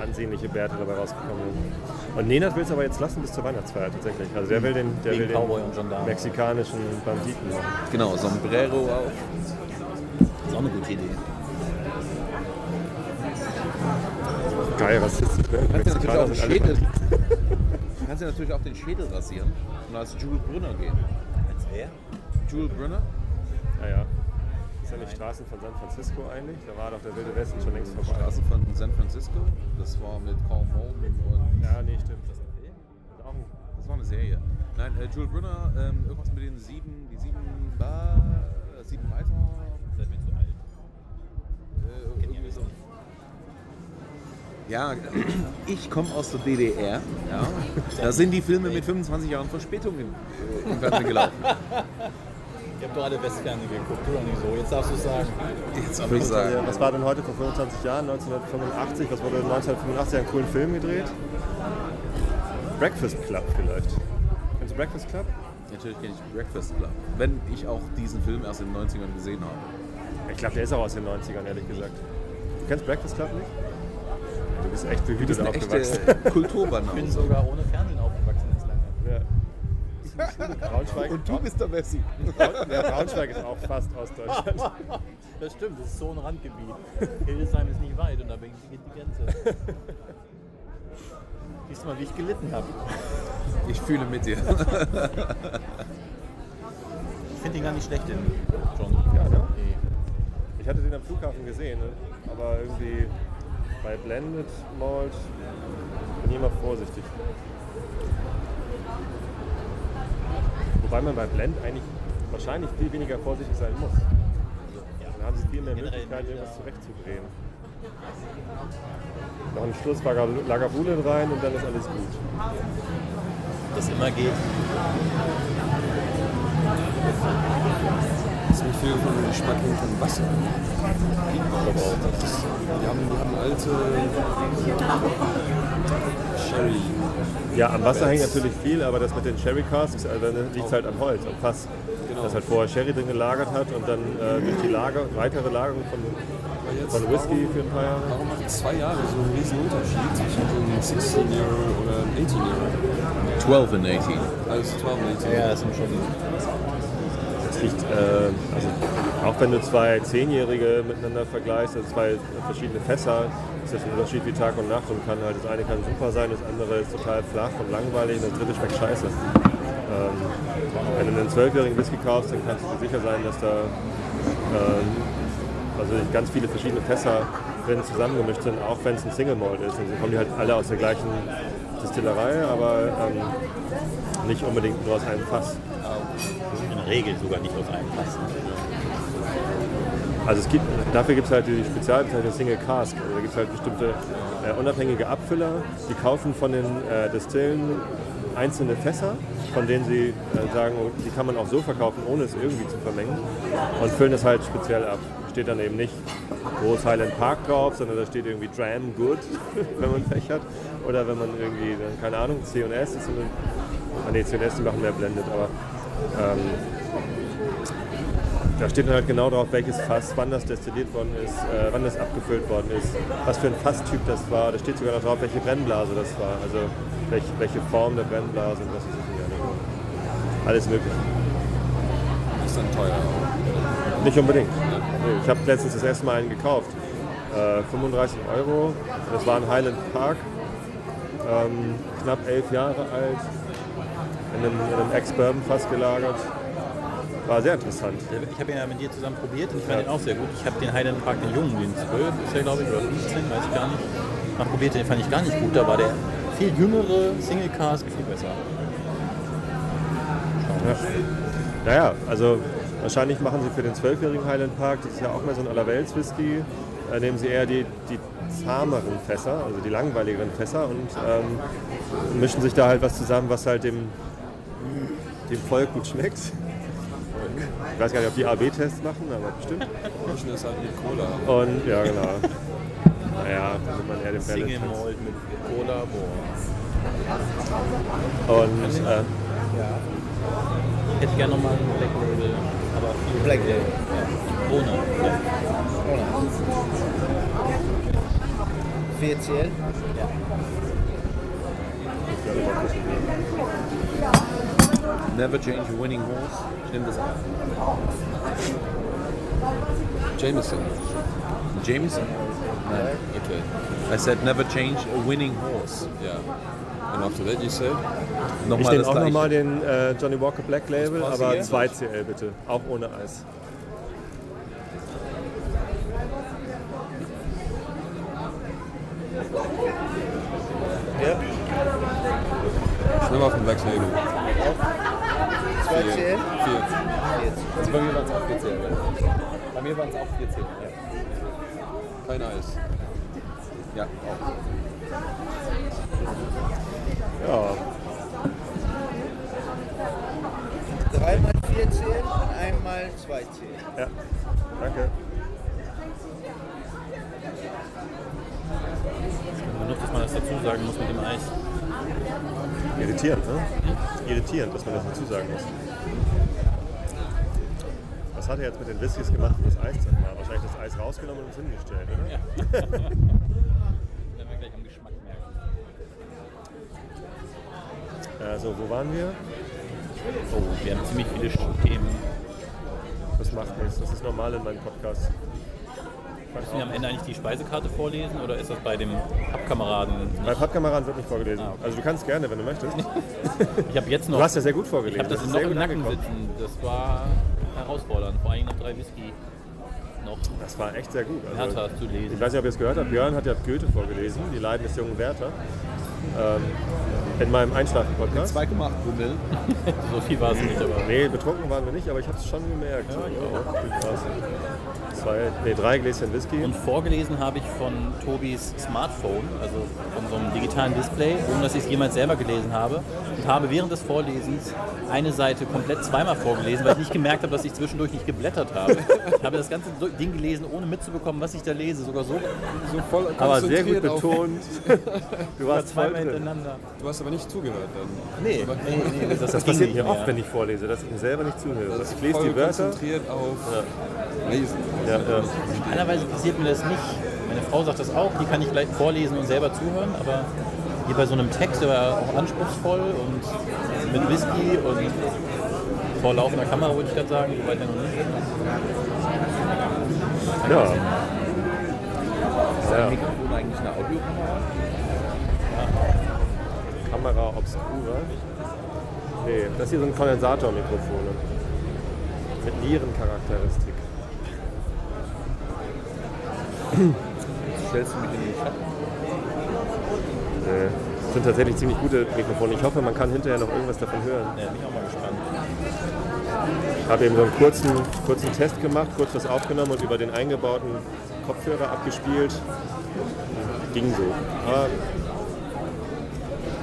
ansehnliche Bärte dabei rausgekommen wären. Und Nenad will es aber jetzt lassen bis zur Weihnachtsfeier tatsächlich. Also der will den, der Wegen will den mexikanischen Banditen machen. Genau, Sombrero auf. Das ist auch eine gute Idee. Geil, rassistisch. Ne? Du kannst ja natürlich auch sind Schädel. Du kannst ja natürlich auch den Schädel rasieren und als Jules Brünner gehen. Als wer? Jules Brünner? Ja, ja. Ja nicht Straßen von San Francisco eigentlich? Da war doch der Wilde Westen schon längst vorbei. Straße von San Francisco. Das war mit Carl Malden und. Ja, nee, stimmt. Das ist auch ein Das war eine Serie. Nein, äh, Jules Brünner, ähm, irgendwas mit den sieben, die sieben Bar, äh, sieben weiter. Seid mir zu alt. Äh, irgendwie so. Ja, ich komme aus der DDR. Ja. Da sind die Filme mit 25 Jahren Verspätung im, äh, im Fernsehen gelaufen. Ihr habt doch alle Westfernsehen geguckt, oder nicht so? Jetzt darfst du es sagen. Jetzt würde ich sagen. Was war denn heute vor 25 Jahren, 1985? Was wurde 1985 einen coolen Film gedreht? Breakfast Club vielleicht. Kennst du Breakfast Club? Natürlich kenne ich Breakfast Club. Wenn ich auch diesen Film erst in den 90ern gesehen habe. Ich glaube, der ist auch aus den 90ern, ehrlich gesagt. Du kennst Breakfast Club nicht? Du bist echt Du behütet aufgewachsen. echte Ich bin sogar ohne Fernsehen Braunschweig, Und du bist der Messi. Ja, Braunschweig ist auch fast Ostdeutschland. Das stimmt, das ist so ein Randgebiet. Hildesheim ist nicht weit und da beginnt die Grenze. Siehst du mal, wie ich gelitten habe. Ich fühle mit dir. Ich finde ihn gar nicht schlecht, den John. Ja, ne? Ich hatte den am Flughafen gesehen, ne? aber irgendwie bei Blended Malt bin ich immer vorsichtig. Wobei man bei Blend eigentlich wahrscheinlich viel weniger vorsichtig sein muss. Dann haben sie viel mehr Möglichkeiten, irgendwas zurechtzudrehen. Noch einen Schluss Lagavulin rein und dann ist alles gut. Das immer geht. Das viel von dem Geschmack hinterm Wasser. Das, wir, haben, wir haben alte Sherry. Ja, am Wasser hängt natürlich viel, aber das mit den Sherry Casks, also liegt halt am Holz, am Fass. Genau. Das halt vorher Sherry drin gelagert hat und dann äh, durch die Lager, weitere Lagerung von, von Whisky für ein paar Jahre. Warum macht zwei Jahre so einen riesen Unterschied zwischen so einem 16 Jahre oder einem 18 Jahre? 12 and 18. Also 12 und 18. Ja, das sind schon. Das liegt, äh, also auch wenn du zwei Zehnjährige miteinander vergleichst, also zwei verschiedene Fässer, ist das ein Unterschied wie Tag und Nacht und kann halt, das eine kann super sein, das andere ist total flach und langweilig und das dritte schmeckt scheiße. Ähm, wenn du einen zwölfjährigen Whisky kaufst, dann kannst du dir sicher sein, dass da ähm, also ganz viele verschiedene Fässer drin zusammengemischt sind, auch wenn es ein Single Malt ist. Und dann kommen die halt alle aus der gleichen Distillerei, aber ähm, nicht unbedingt nur aus einem Fass. In der Regel sogar nicht aus einem Pass. Also es gibt, dafür gibt es halt die Spezialbezeichnung Single Cask. Also da gibt es halt bestimmte äh, unabhängige Abfüller, die kaufen von den äh, Destillen einzelne Fässer, von denen sie äh, sagen, oh, die kann man auch so verkaufen, ohne es irgendwie zu vermengen und füllen es halt speziell ab. Steht dann eben nicht groß Highland Park drauf, sondern da steht irgendwie Dram Good, wenn man Pech hat. Oder wenn man irgendwie, keine Ahnung, C&S ist ah nee, C&S, die machen mehr blendet, aber ähm, da steht dann halt genau drauf, welches Fass, wann das destilliert worden ist, äh, wann das abgefüllt worden ist, was für ein Fasstyp das war. Da steht sogar noch drauf, welche Brennblase das war, also welche, welche Form der Brennblase und was ich nicht. Alles mögliche. Ist dann teuer. Nicht unbedingt. Ich habe letztens das erste Mal einen gekauft. Äh, 35 Euro. Das war ein Highland Park. Ähm, knapp elf Jahre alt. In einem, in einem Ex-Bourbon-Fass gelagert. War sehr interessant. Ich habe ihn ja mit dir zusammen probiert und ich fand ihn auch sehr gut. Ich habe den Highland Park, den Jungen, den 12 ist der glaube ich, oder 15, weiß ich gar nicht, mal probiert, den fand ich gar nicht gut. Da war der viel jüngere Single Cask viel besser. Naja, also wahrscheinlich machen sie für den 12-jährigen Highland Park, das ist ja auch mehr so ein Allerwelts-Whisky, äh, nehmen sie eher die, die zahmeren Fässer, also die langweiligeren Fässer und ähm, mischen sich da halt was zusammen, was halt dem, dem Volk gut schmeckt. Ich weiß gar nicht, ob die AB-Tests machen, aber bestimmt. Mischen ist halt mit Cola. Und ja, genau. Naja, da nimmt man eher den Single Balance. Malt mit Cola, boah. Und äh, Ich hätte gerne nochmal ein Black Label, aber viel Black Label. Ja. Ohne. Ja. Ohne. VCL? Never change a winning horse. in this auf. Jameson. Jameson? Okay. I said never change a winning horse. Yeah. And after that you said? ich nehme auch nochmal den äh, Johnny Walker Black Label, aber 2CL bitte. Auch ohne Eis. Schnell auf den Wechsel. 14. 14. Bei mir waren es auch 14. Ja. Bei mir waren es auch 14. Ja. Keiner ist. Ja, auch. Ja. 3 mal 14 einmal 2 10. Ja. Irritierend, ne? Irritierend, dass man das dazu sagen muss. Was hat er jetzt mit den Whiskys gemacht, um das Eis zu machen? Wahrscheinlich das Eis rausgenommen und uns hingestellt, oder? Ja. Werden wir gleich am Geschmack merken. Also, wo waren wir? Oh, wir haben ziemlich viele Themen. Das macht nichts, das ist normal in meinem Podcast. Müssen wir am Ende eigentlich die Speisekarte vorlesen oder ist das bei dem Pappkameraden? Bei Pappkameraden wird nicht vorgelesen. Ah, okay. Also du kannst gerne, wenn du möchtest. Ich habe jetzt noch. Du hast ja sehr gut ich vorgelesen. habe das ist noch im Nacken sitzen. Das war herausfordernd. Vor allem noch drei Whisky noch Das war echt sehr gut. Also, zu lesen. ich weiß nicht, ob ihr es gehört habt. Björn hat ja Goethe vorgelesen, Die Leiden des jungen Werther. Ähm, in meinem Einschlafen-Podcast. 2,8 Promille. So viel war es nicht, aber. Nee, betrunken waren wir nicht, aber ich habe es schon gemerkt. Ja, Krass. Zwei, nee, drei Gläschen Whisky. Und vorgelesen habe ich von Tobis Smartphone, also von so einem digitalen Display, ohne dass ich es jemals selber gelesen habe. Und habe während des Vorlesens eine Seite komplett zweimal vorgelesen, weil ich nicht gemerkt habe, dass ich zwischendurch nicht geblättert habe. Ich habe das ganze Ding gelesen, ohne mitzubekommen, was ich da lese. Sogar so So voll aber sehr gut betont. Du warst zweimal hintereinander. Du hast aber nicht zugehört dann. Nee, nee, nee, das, Das passiert mir oft, wenn ich vorlese, dass ich mir selber nicht zuhöre. Das Ich lese voll die Wörter. konzentriert auf Lesen. Ja, ja. Normalerweise passiert mir das nicht. Meine Frau sagt das auch, die kann ich gleich vorlesen und selber zuhören, aber hier bei so einem Text, der war auch anspruchsvoll und mit Whisky und vor laufender Kamera, würde ich gerade sagen, so weit ja noch nicht. ja. ja. Mikrofon eigentlich eine Audiokamera? Kamera obscura. Nee, das hier sind Kondensatormikrofone. Mit Nierencharakteristik. Stellst du mich in den Schatten? Nee. Das sind tatsächlich ziemlich gute Mikrofone. Ich hoffe, man kann hinterher noch irgendwas davon hören. Ja, bin ich auch mal gespannt. habe eben so einen kurzen, kurzen Test gemacht, kurz was aufgenommen und über den eingebauten Kopfhörer abgespielt. Ging so. Aber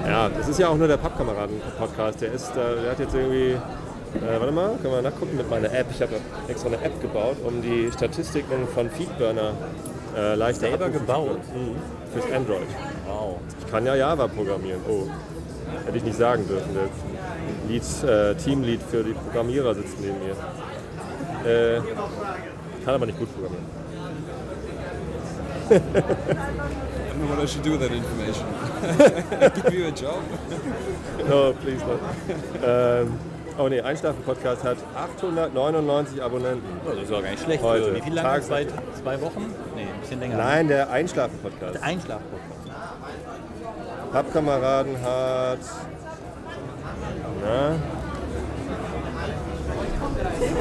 ja, das ist ja auch nur der Pappkameraden-Podcast. Der, ist, äh, der hat jetzt irgendwie, äh, warte mal, können wir nachgucken mit meiner App. Ich habe extra eine App gebaut, um die Statistiken von Feedburner äh, leichter Selber abrufen zu gebaut? Mhm. Fürs Android. Wow. Ich kann ja Java programmieren. Oh, hätte ich nicht sagen dürfen. Der Lead, äh, Teamlead für die Programmierer sitzt neben mir. Äh, kann aber nicht gut programmieren. I don't know what I should do with that information. Give you a job. No, please not. ähm, oh ne, Einschlafen-Podcast hat 899 Abonnenten. Oh, das ist auch gar nicht schlecht. Heute. Wie viel lange? Tags- Zwei, zwei Wochen? Nee, ein bisschen länger. Nein, der Einschlafen-Podcast. Einschlaf-Podcast. Pappkameraden hat. Na?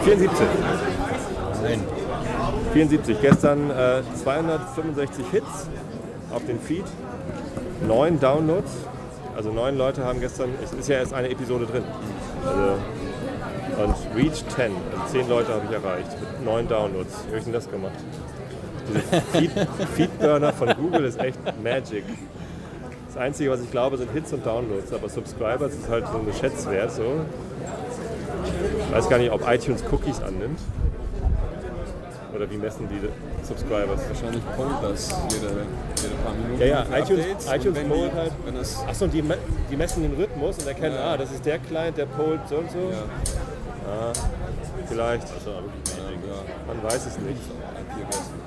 74. Nein. 74. Gestern äh, 265 Hits auf den Feed, 9 Downloads. Also neun Leute haben gestern, es ist ja erst eine Episode drin. Also, und Reach 10, also 10 Leute habe ich erreicht mit 9 Downloads. Wie habe ich denn das gemacht? Diese Feed, Feedburner von Google ist echt Magic. Das Einzige, was ich glaube, sind Hits und Downloads, aber Subscribers ist halt so eine Schätzwert. So. Ich weiß gar nicht, ob iTunes Cookies annimmt. Oder wie messen die Subscribers? Wahrscheinlich pollt das jede, jede paar Minuten. Ja, ja, iTunes- Updates. ITunes wenn pollt die, halt- Wenn das, Achso, und die, die messen den Rhythmus und erkennen, Ja. ah, das ist der Client, der pollt so und so. ja, Ah, vielleicht. ja, Man weiß es nicht.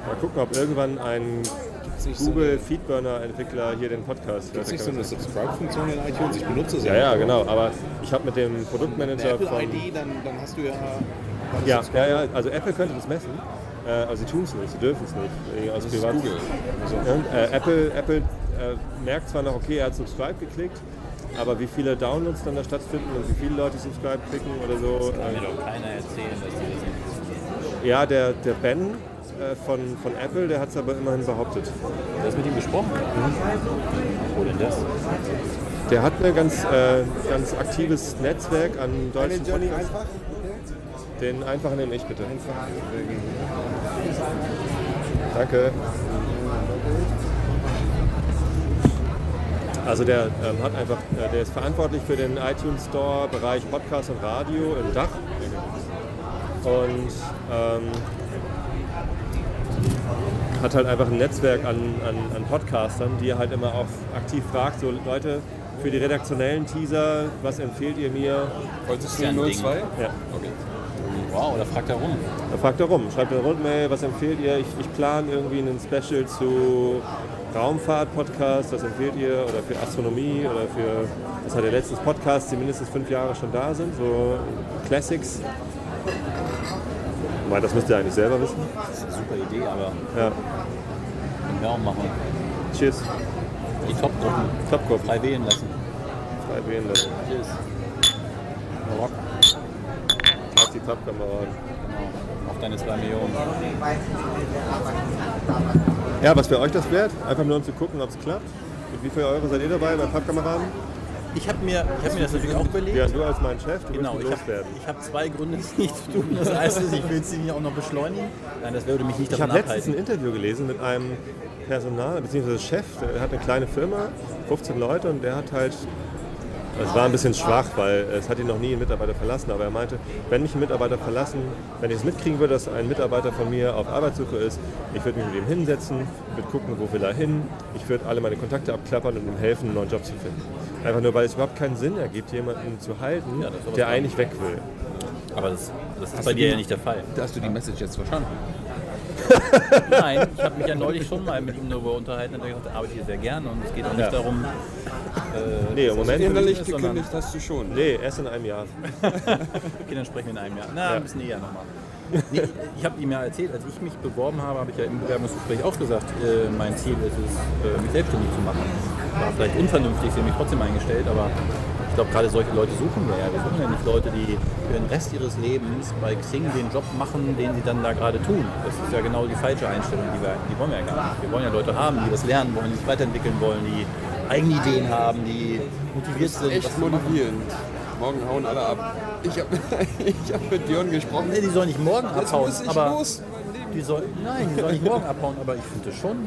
Mal gucken, ob irgendwann ein Gibt's nicht Google Feedburner-Entwickler hier den Podcast so, hört. gibt's nicht so eine Subscribe-Funktion in iTunes? Ich benutze sie. Ja, ja, genau. Aber ich habe mit dem Produktmanager von... Apple-ID, dann, dann hast du ja... Ja, ja, ja, also Apple könnte das messen. Äh, also sie tun es nicht, sie dürfen es nicht. Das ist Privat- Google. Also, äh, Apple, Apple äh, merkt zwar noch, okay, er hat Subscribe geklickt, aber wie viele Downloads dann da stattfinden und wie viele Leute Subscribe klicken oder so. Kann mir Äh, doch keiner erzählen, dass die das nicht. ja, der, der Ben äh, von, von Apple, der hat es aber immerhin behauptet. Du hast mit ihm gesprochen? Wo denn das? Der hat ein ganz, äh, ganz aktives Netzwerk an deutschen Podcasts. Den einfachen nehme ich bitte. Danke. Also der ähm, hat einfach, äh, der ist verantwortlich für den iTunes Store Bereich Podcast und Radio im Dach. Und ähm, hat halt einfach ein Netzwerk an, an, an Podcastern, die er halt immer auch aktiv fragt, so Leute, für die redaktionellen Teaser, was empfehlt ihr mir? Du ein 02? Ja. Okay. Wow, da fragt er rum. Da fragt er rum, schreibt eine Rundmail, was empfehlt ihr? Ich, ich plane irgendwie einen Special zu Raumfahrt-Podcast, was empfehlt ihr? Oder für Astronomie oder für, das hat er letztens Podcasts, die mindestens fünf Jahre schon da sind, so Classics. Meine, das müsst ihr eigentlich selber wissen. Das ist eine super Idee, aber Ja, können wir auch machen. cheers. Die Top-Gruppen Topkopf, frei wählen lassen. frei wählen lassen. Cheers. Rock. Die Pappkameraden. Genau. Auf deine zwei Millionen. Ja, was wäre euch das wert? Einfach nur um zu gucken, ob es klappt. Mit wie viel Euro seid ihr dabei bei Pappkameraden? Ich habe mir, ich hab mir das natürlich auch überlegt. Ja, du als mein Chef, du Genau, willst ich ihn habe loswerden. hab zwei Gründe, es nicht zu tun. Das ist, ich will es nicht auch noch beschleunigen. Nein, das würde mich nicht Ich davon habe letztens ein. Interview gelesen mit einem Personal, bzw. Chef, der hat eine kleine Firma, 15 Leute und der hat halt, es war ein bisschen schwach, weil es hat ihn noch nie ein Mitarbeiter verlassen, aber er meinte, wenn mich ein Mitarbeiter verlassen, wenn ich es mitkriegen würde, dass ein Mitarbeiter von mir auf Arbeitssuche ist, ich würde mich mit ihm hinsetzen, würde gucken, wo will er hin, ich würde alle meine Kontakte abklappern und ihm helfen, einen neuen Job zu finden. Einfach nur, weil es überhaupt keinen Sinn ergibt, jemanden zu halten, Ja, der eigentlich weg will. Aber das, das ist bei dir ja nicht der Fall. Da hast du die Message jetzt verstanden. Nein, ich habe mich ja neulich schon mal mit ihm darüber unterhalten und er gesagt, er arbeitet hier sehr gerne und es geht auch nicht Ja. darum, äh, Nee, im Moment Innerlich ist, gekündigt hast du schon. Nee, erst in einem Jahr. okay, dann sprechen wir in einem Jahr. Na, ein bisschen eher nochmal. Nee, ich habe ihm ja erzählt, als ich mich beworben habe, habe ich ja im Bewerbungsgespräch auch gesagt, äh, mein Ziel ist es, äh, mich selbstständig zu machen. War vielleicht unvernünftig, sie haben mich trotzdem eingestellt, aber ich glaube, gerade solche Leute suchen wir ja. Wir suchen ja nicht Leute, die für den Rest ihres Lebens bei Xing den Job machen, den sie dann da gerade tun. Das ist ja genau die falsche Einstellung, die, wir, die wollen wir ja gar nicht. Wir wollen ja Leute haben, die was lernen wollen, die sich weiterentwickeln wollen, die eigene Ideen haben, die motiviert sind. Echt motivierend. Morgen hauen alle ab. Ich habe ich hab mit Björn gesprochen. Nee, die sollen nicht morgen Jetzt abhauen, aber los. Die soll, nein, die sollen nicht morgen abhauen, aber ich finde schon.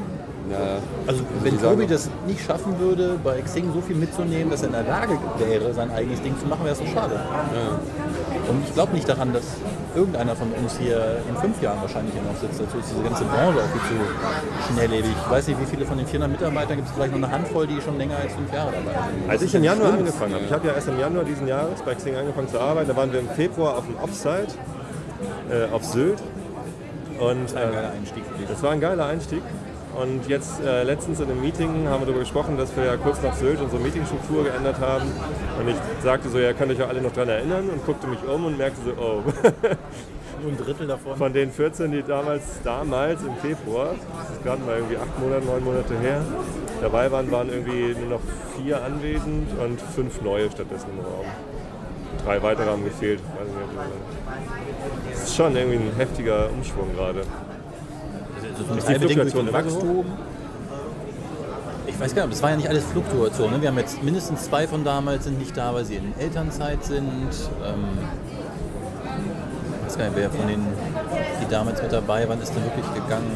Ja, Also wenn Tobi das nicht schaffen würde, bei Xing so viel mitzunehmen, dass er in der Lage wäre, sein eigenes Ding zu machen, wäre es so schade. ja. Und ich glaube nicht daran, dass irgendeiner von uns hier in fünf Jahren wahrscheinlich hier noch sitzt. Dazu ist diese ganze Branche auch viel zu schnelllebig. Ich weiß nicht, wie viele von den 400 Mitarbeitern gibt es vielleicht noch eine Handvoll, die schon länger als fünf Jahre dabei sind. Als ich im Januar angefangen habe, ich habe ja erst im Januar diesen Jahres bei Xing angefangen zu arbeiten, da waren wir im Februar auf dem Offsite äh, auf Sylt. Und Ein äh, geiler Einstieg für dich. das war ein geiler Einstieg. Und jetzt äh, letztens in einem Meeting haben wir darüber gesprochen, dass wir ja kurz nach Sylt unsere Meetingstruktur geändert haben. Und ich sagte so, ja, könnt euch ja alle noch dran erinnern und guckte mich um und merkte so, oh, Nur ein Drittel davon. von den 14, die damals, damals im Februar, das ist gerade mal irgendwie acht Monate, neun Monate her, dabei waren, waren irgendwie nur noch vier anwesend und fünf neue stattdessen im Raum. Drei weitere haben gefehlt. Weiß nicht, das- ist schon irgendwie ein heftiger Umschwung gerade. Also Ist die Fluktuation? Wachstum. Ich weiß gar nicht, das war ja nicht alles Fluktuation. Ne? Wir haben jetzt mindestens zwei von damals sind nicht da, weil sie in Elternzeit sind. Ähm, ich weiß gar nicht, wer von denen, die damals mit dabei waren, ist denn wirklich gegangen?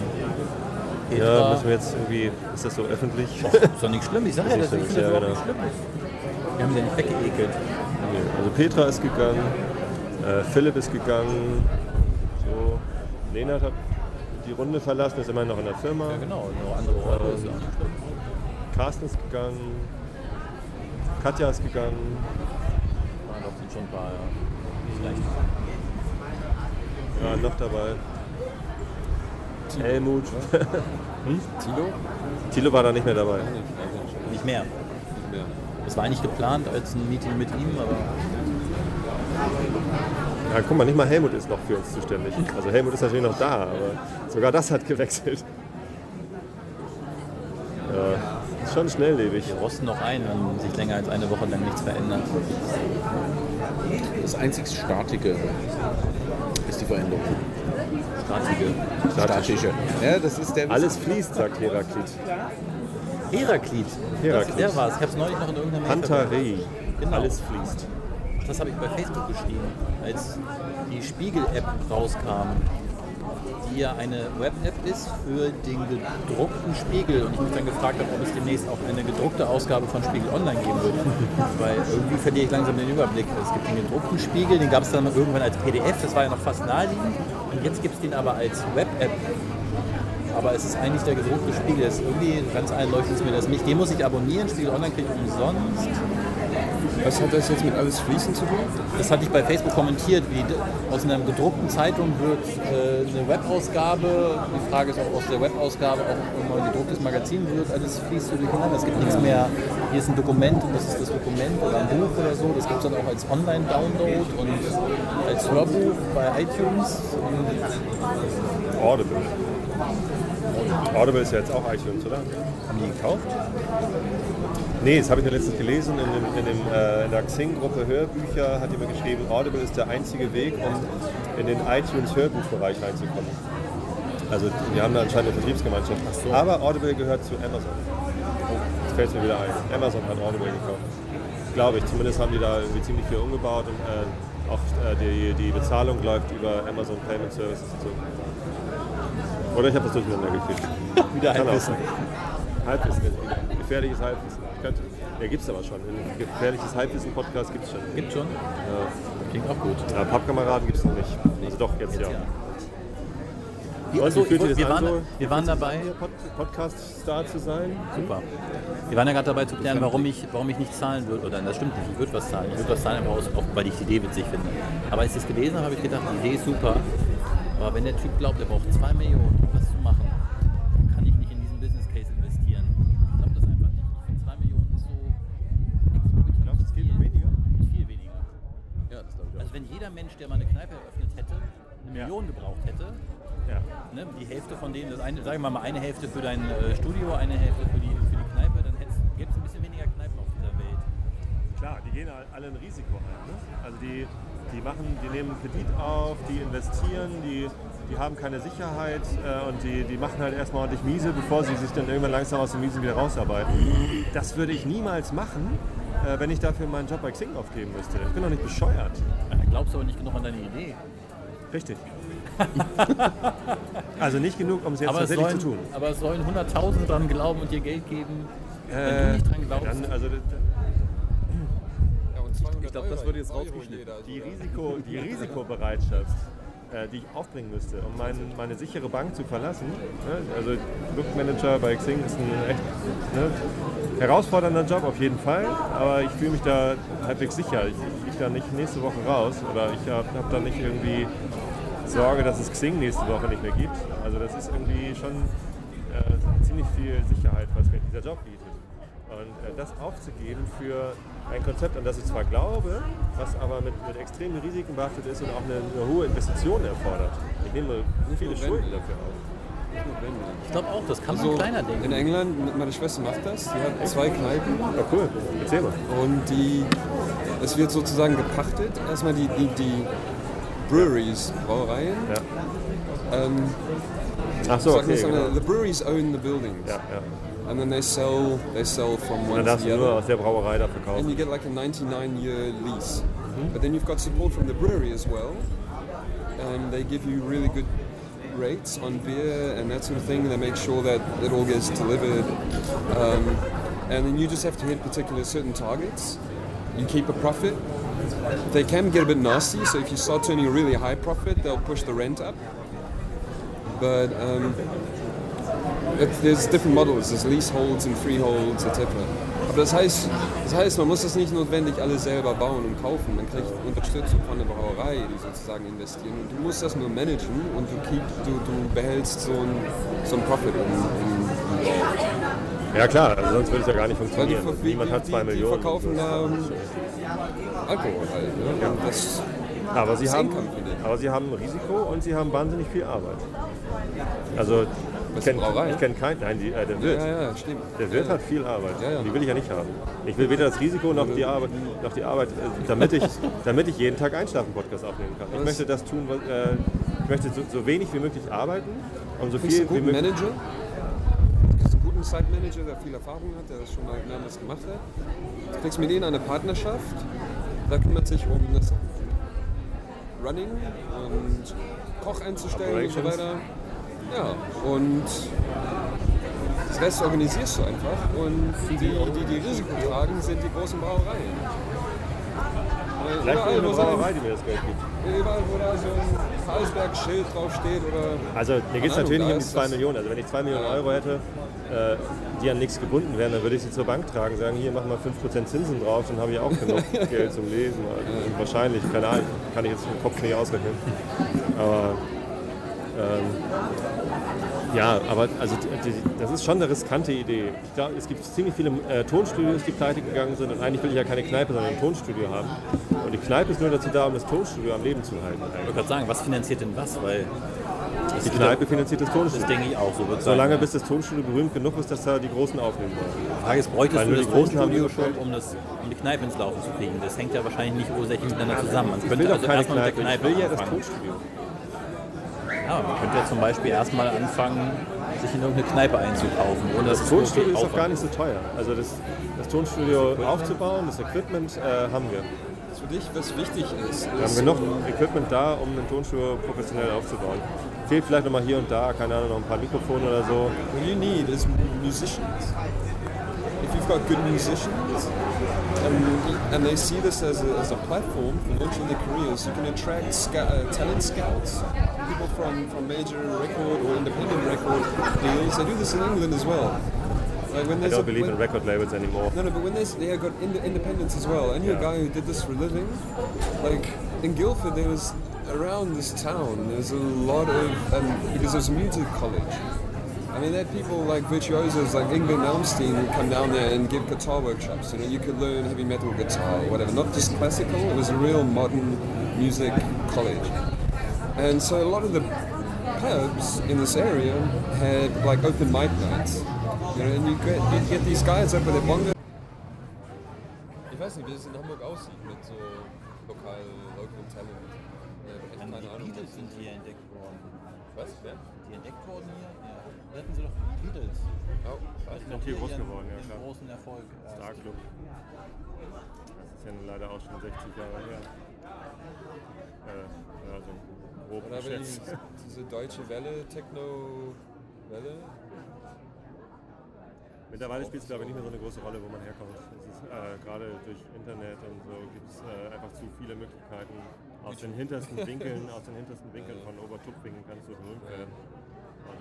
Ja, Petra? müssen wir jetzt irgendwie, ist das so öffentlich? Och, ist doch nicht schlimm, ich sage ja, Ist nicht schlimm, das ja, überhaupt nicht schlimm ist. Wir haben sie ja nicht weggeekelt. Nee. Also Petra ist gegangen, äh, Philipp ist gegangen, so. Lena hat die Runde verlassen, ist immerhin noch in der Firma. Ja genau, nur andere Rolle ist ja. Carsten ist gegangen, Katja ist gegangen. Ja, doch, sind schon ein paar, ja. Vielleicht. Ja, noch dabei. Helmut. Tilo? Thilo war da nicht mehr dabei. Nicht mehr. Nicht mehr. Das war eigentlich geplant als ein Meeting mit ihm, aber Ja, guck mal, nicht mal Helmut ist noch für uns zuständig. Also Helmut ist natürlich noch da, aber sogar das hat gewechselt. Ja, ist schon schnelllebig. wir rosten noch ein, wenn sich länger als eine Woche lang nichts verändert. Das einzig Statige ist die Veränderung. Stratige. Statische. Ja, das ist der Alles fließt, sagt Heraklit. Heraklit. Heraklit. Das, der war es. Ich habe es neulich noch in irgendeiner Pantarei. Genau. Alles fließt. Das habe ich bei Facebook geschrieben, als die Spiegel-App rauskam, die ja eine Web-App ist für den gedruckten Spiegel. Und ich mich dann gefragt habe, ob es demnächst auch eine gedruckte Ausgabe von Spiegel Online geben wird. Weil irgendwie verliere ich langsam den Überblick. Es gibt den gedruckten Spiegel, den gab es dann irgendwann als PDF, das war ja noch fast naheliegend. Und jetzt gibt es den aber als Web-App. Aber es ist eigentlich der gedruckte Spiegel. Das ist irgendwie ganz einleuchtend ist mir das nicht. Den muss ich abonnieren, Spiegel Online kriege ich umsonst. Was hat das jetzt mit alles Fließen zu tun? Das hatte ich bei Facebook kommentiert, wie aus einer gedruckten Zeitung wird äh, eine Webausgabe. Die Frage ist, ob aus der Webausgabe auch irgendwann ein gedrucktes Magazin wird. Alles fließt so durcheinander. Es gibt nichts mehr. Hier ist ein Dokument und das ist das Dokument oder ein Buch oder so. Das gibt es dann auch als Online-Download und als Hörbuch bei iTunes. Audible. Audible ist ja jetzt auch iTunes, oder? haben die gekauft? Nee, das habe ich nur letztens gelesen. In, dem, in, dem, äh, in der Xing-Gruppe Hörbücher hat jemand geschrieben, Audible ist der einzige Weg, um in den iTunes-Hörbuchbereich reinzukommen. Also wir haben da anscheinend eine Vertriebsgemeinschaft. Aber Audible gehört zu Amazon. Jetzt fällt es mir wieder ein. Amazon hat Audible gekauft. Glaube ich. Zumindest haben die da irgendwie ziemlich viel umgebaut und äh, auch äh, die, die Bezahlung läuft über Amazon Payment Services und so. Oder ich habe das durcheinander gekriegt. Wieder Halbwissen. Halbwissen. Gefährliches Halbwissen. Könnte. Ja, gibt's aber schon. Ein gefährliches Halbwissen-Podcast gibt's schon. Gibt schon. Ja. Klingt auch gut. Ja, Pappkameraden gibt's noch nicht. Also doch, jetzt, ja. Wie, Und achso, wie fühlt sich wir, an, waren, so wir waren dabei. Pod Podcast-Star zu sein? Super. Wir waren ja gerade dabei zu klären, warum ich, warum ich nicht zahlen würde. Oder das stimmt nicht, ich würde was zahlen. Ich würde was zahlen, aber auch, weil ich die Idee witzig finde. Aber als ich das gelesen habe, habe ich gedacht, die Idee ist super. Aber wenn der Typ glaubt, er braucht 2 Millionen, um das zu machen, dann kann ich nicht in diesen Business Case investieren. Ich glaube das einfach nicht. Ich finde 2 Millionen ist so exorbitant Glaubst du, es geht viel. um weniger? Viel weniger. Ja, das glaube ich Also wenn jeder Mensch, der mal eine Kneipe eröffnet hätte, eine Ja. Million gebraucht hätte, Ja. ne, die Hälfte von denen, das eine, sagen wir mal eine Hälfte für dein äh, Studio, eine Hälfte für die, für die Kneipe, dann gäbe es ein bisschen weniger Kneipen auf dieser Welt. Klar, die gehen halt alle ein Risiko ein. Ne? Also die, die machen, die nehmen Kredit auf, die investieren, die, die haben keine Sicherheit äh, und die, die machen halt erstmal ordentlich Miese, bevor sie sich dann irgendwann langsam aus dem Miesen wieder rausarbeiten. Das würde ich niemals machen, äh, wenn ich dafür meinen Job bei Xing aufgeben müsste. Ich bin doch nicht bescheuert. Da glaubst du aber nicht genug an deine Idee. Richtig. also nicht genug, um es jetzt Aber tatsächlich sollen, zu tun. aber es sollen Hunderttausende dran glauben und dir Geld geben, wenn du nicht dran glaubst. Dann, also das- Ja, und 200 ich glaube, das wird jetzt rausgeschnitten. also Die, Risiko, die Risikobereitschaft, äh, die ich aufbringen müsste, um mein, meine sichere Bank zu verlassen. Ne? Also Produktmanager bei Xing ist ein echt ne, herausfordernder Job auf jeden Fall, aber ich fühle mich da halbwegs sicher. Ich, ich fliege da nicht nächste Woche raus oder ich habe hab da nicht irgendwie Sorge, dass es Xing nächste Woche nicht mehr gibt. Also das ist irgendwie schon äh, ziemlich viel Sicherheit, was mir dieser Job bietet. Und äh, das aufzugeben für ein Konzept, an das ich zwar glaube, was aber mit, mit extremen Risiken behaftet ist und auch eine, eine hohe Investition erfordert. Ich nehme viele. Schulden dafür auf. Ich glaube auch, das kann man So, kleiner denken. in England, meine Schwester macht das, die hat zwei Kneipen Ja, cool. Erzähl mal. und die, es wird sozusagen gepachtet. Erstmal die, die, die Breweries, Brauereien. Ja. Ähm, Ach so, okay. Genau. The breweries own the buildings. And then they sell, they sell from one to the other. aus der Brauerei dafür And you get like a 99 year lease. But then you've got support from the brewery as well. And they give you really good rates on beer and that sort of thing. They make sure that it all gets delivered. Um, and then you just have to hit particular certain targets. You keep a profit. They can get a bit nasty, so if you start turning a really high profit, they'll push the rent up. But um, it, there's different models, there's leaseholds and freeholds etc. Aber das heißt, das heißt, man muss das nicht notwendig alles selber bauen und kaufen. Man kriegt Unterstützung von der Brauerei, die sozusagen investieren. Und du musst das nur managen und du, keep, du, du behältst so ein, so ein Profit im, im. Ja klar, also sonst würde es ja gar nicht die, funktionieren. Niemand hat zwei die, die Millionen. verkaufen da ähm, Alkohol halt. Ne? Und das, Aber sie, haben, aber sie haben Risiko und sie haben wahnsinnig viel Arbeit. Also, ich kenne kenn keinen, nein, die, äh, der Wirt. ja, ja. Der Wirt hat viel Arbeit. Ja, ja. Die will ich ja nicht haben. Ich will weder das Risiko noch die Arbeit, noch die Arbeit äh, damit, ich, damit ich jeden Tag Einschlafen-Podcast aufnehmen kann. Ich Was- möchte das tun, was, äh, ich möchte so, so wenig wie möglich arbeiten, um so viel wie möglich. Manager, einen Site-Manager, der viel Erfahrung hat, der das schon mal mehrmals gemacht hat. Du kriegst mit denen eine Partnerschaft, da kümmert sich um das Running und Koch einzustellen und so weiter. Ja, und das Rest organisierst du einfach und die, die die Risiko tragen, sind die großen Brauereien. Vielleicht überall, eine Brauerei, die mir das Geld gibt. Überall, wo da so ein Carlsberg-Schild draufsteht oder Also mir geht es natürlich nicht um die ist 2 das- Millionen. Also wenn ich 2 Millionen Euro hätte, äh, die an nichts gebunden wären, dann würde ich sie zur Bank tragen, sagen, hier machen wir 5% Zinsen drauf, dann habe ich auch genug Geld zum Lesen. Also wahrscheinlich, keine Ahnung, kann ich jetzt im Kopf nicht ausrechnen. Aber ähm, ja, aber also die, das ist schon eine riskante Idee. Ich glaube, es gibt ziemlich viele äh, Tonstudios, die pleite gegangen sind und eigentlich will ich ja keine Kneipe, sondern ein Tonstudio haben. Und die Kneipe ist nur dazu da, um das Tonstudio am Leben zu halten. Ich Eigentlich. wollte gerade sagen, was finanziert denn was? Weil Die Kneipe finanziert das das Tonstudio. denke ich auch so. Wird Solange sein, bis das Tonstudio berühmt genug ist, dass da die Großen aufnehmen wollen. Die Frage ist, bräuchtest Weil du das Tonstudio schon, um, das, um die Kneipe ins Laufen zu kriegen? Das hängt ja wahrscheinlich nicht ursächlich miteinander zusammen. Man Ich könnte will doch also keine Kneipe, ich will ja das. Tonstudio. Ja, man könnte ja zum Beispiel erstmal anfangen, sich in irgendeine Kneipe einzukaufen. Dass Das so Tonstudio ist doch gar nicht so teuer. Also das, das Tonstudio aufzubauen, das Equipment äh, haben wir. für dich, was wichtig ist. Wir haben ist, genug Equipment da, um ein Tonstudio professionell aufzubauen. Fehlt vielleicht noch mal hier und da, keine Ahnung, noch ein paar Mikrofone oder so. What you need is musicians. If you've got good musicians, and, and they see this as a, as a platform for launching their careers, you can attract sca- uh, talent scouts, people from, from major record or independent record deals. They do this in England as well. Like when I don't a- believe when- in record labels anymore. No, no, but when there's they have got ind- independence as well. I knew a guy who did this for a living. Like in Guildford, there was around this town. There's a lot of um, because there's a music college. I mean, they had people like virtuosos like Ingrid Malmsteen who come down there and give guitar workshops. You know, you could learn heavy metal guitar or whatever, not just classical. It was a real modern music college. And so a lot of the pubs in this area had like open mic nights. You know, and you get, you get these guys up with their bongo. Ich weiß nicht, wie es in Hamburg aussieht mit so lokal, local talent. Äh, echt keine Ahnung. sind hier entdeckt worden. Was? Wer? die entdeckt worden hier? Ja. Da hatten sie doch die Beatles. Oh, Da sind hier groß geworden, ja, klar. großen Erfolg. äh, Star Club. Das ist ja nun leider auch schon 60 Jahre her. Äh, ja, so grob Oder wenn geschätzt. die, diese deutsche Welle, Techno-Welle, Mittlerweile spielt es glaube ich nicht mehr so eine große Rolle, wo man herkommt. Es ist äh, gerade durch Internet und so gibt es äh, einfach zu viele Möglichkeiten. Aus den hintersten Winkeln, aus den hintersten Winkeln von Obertupfingen kannst du berühmt werden.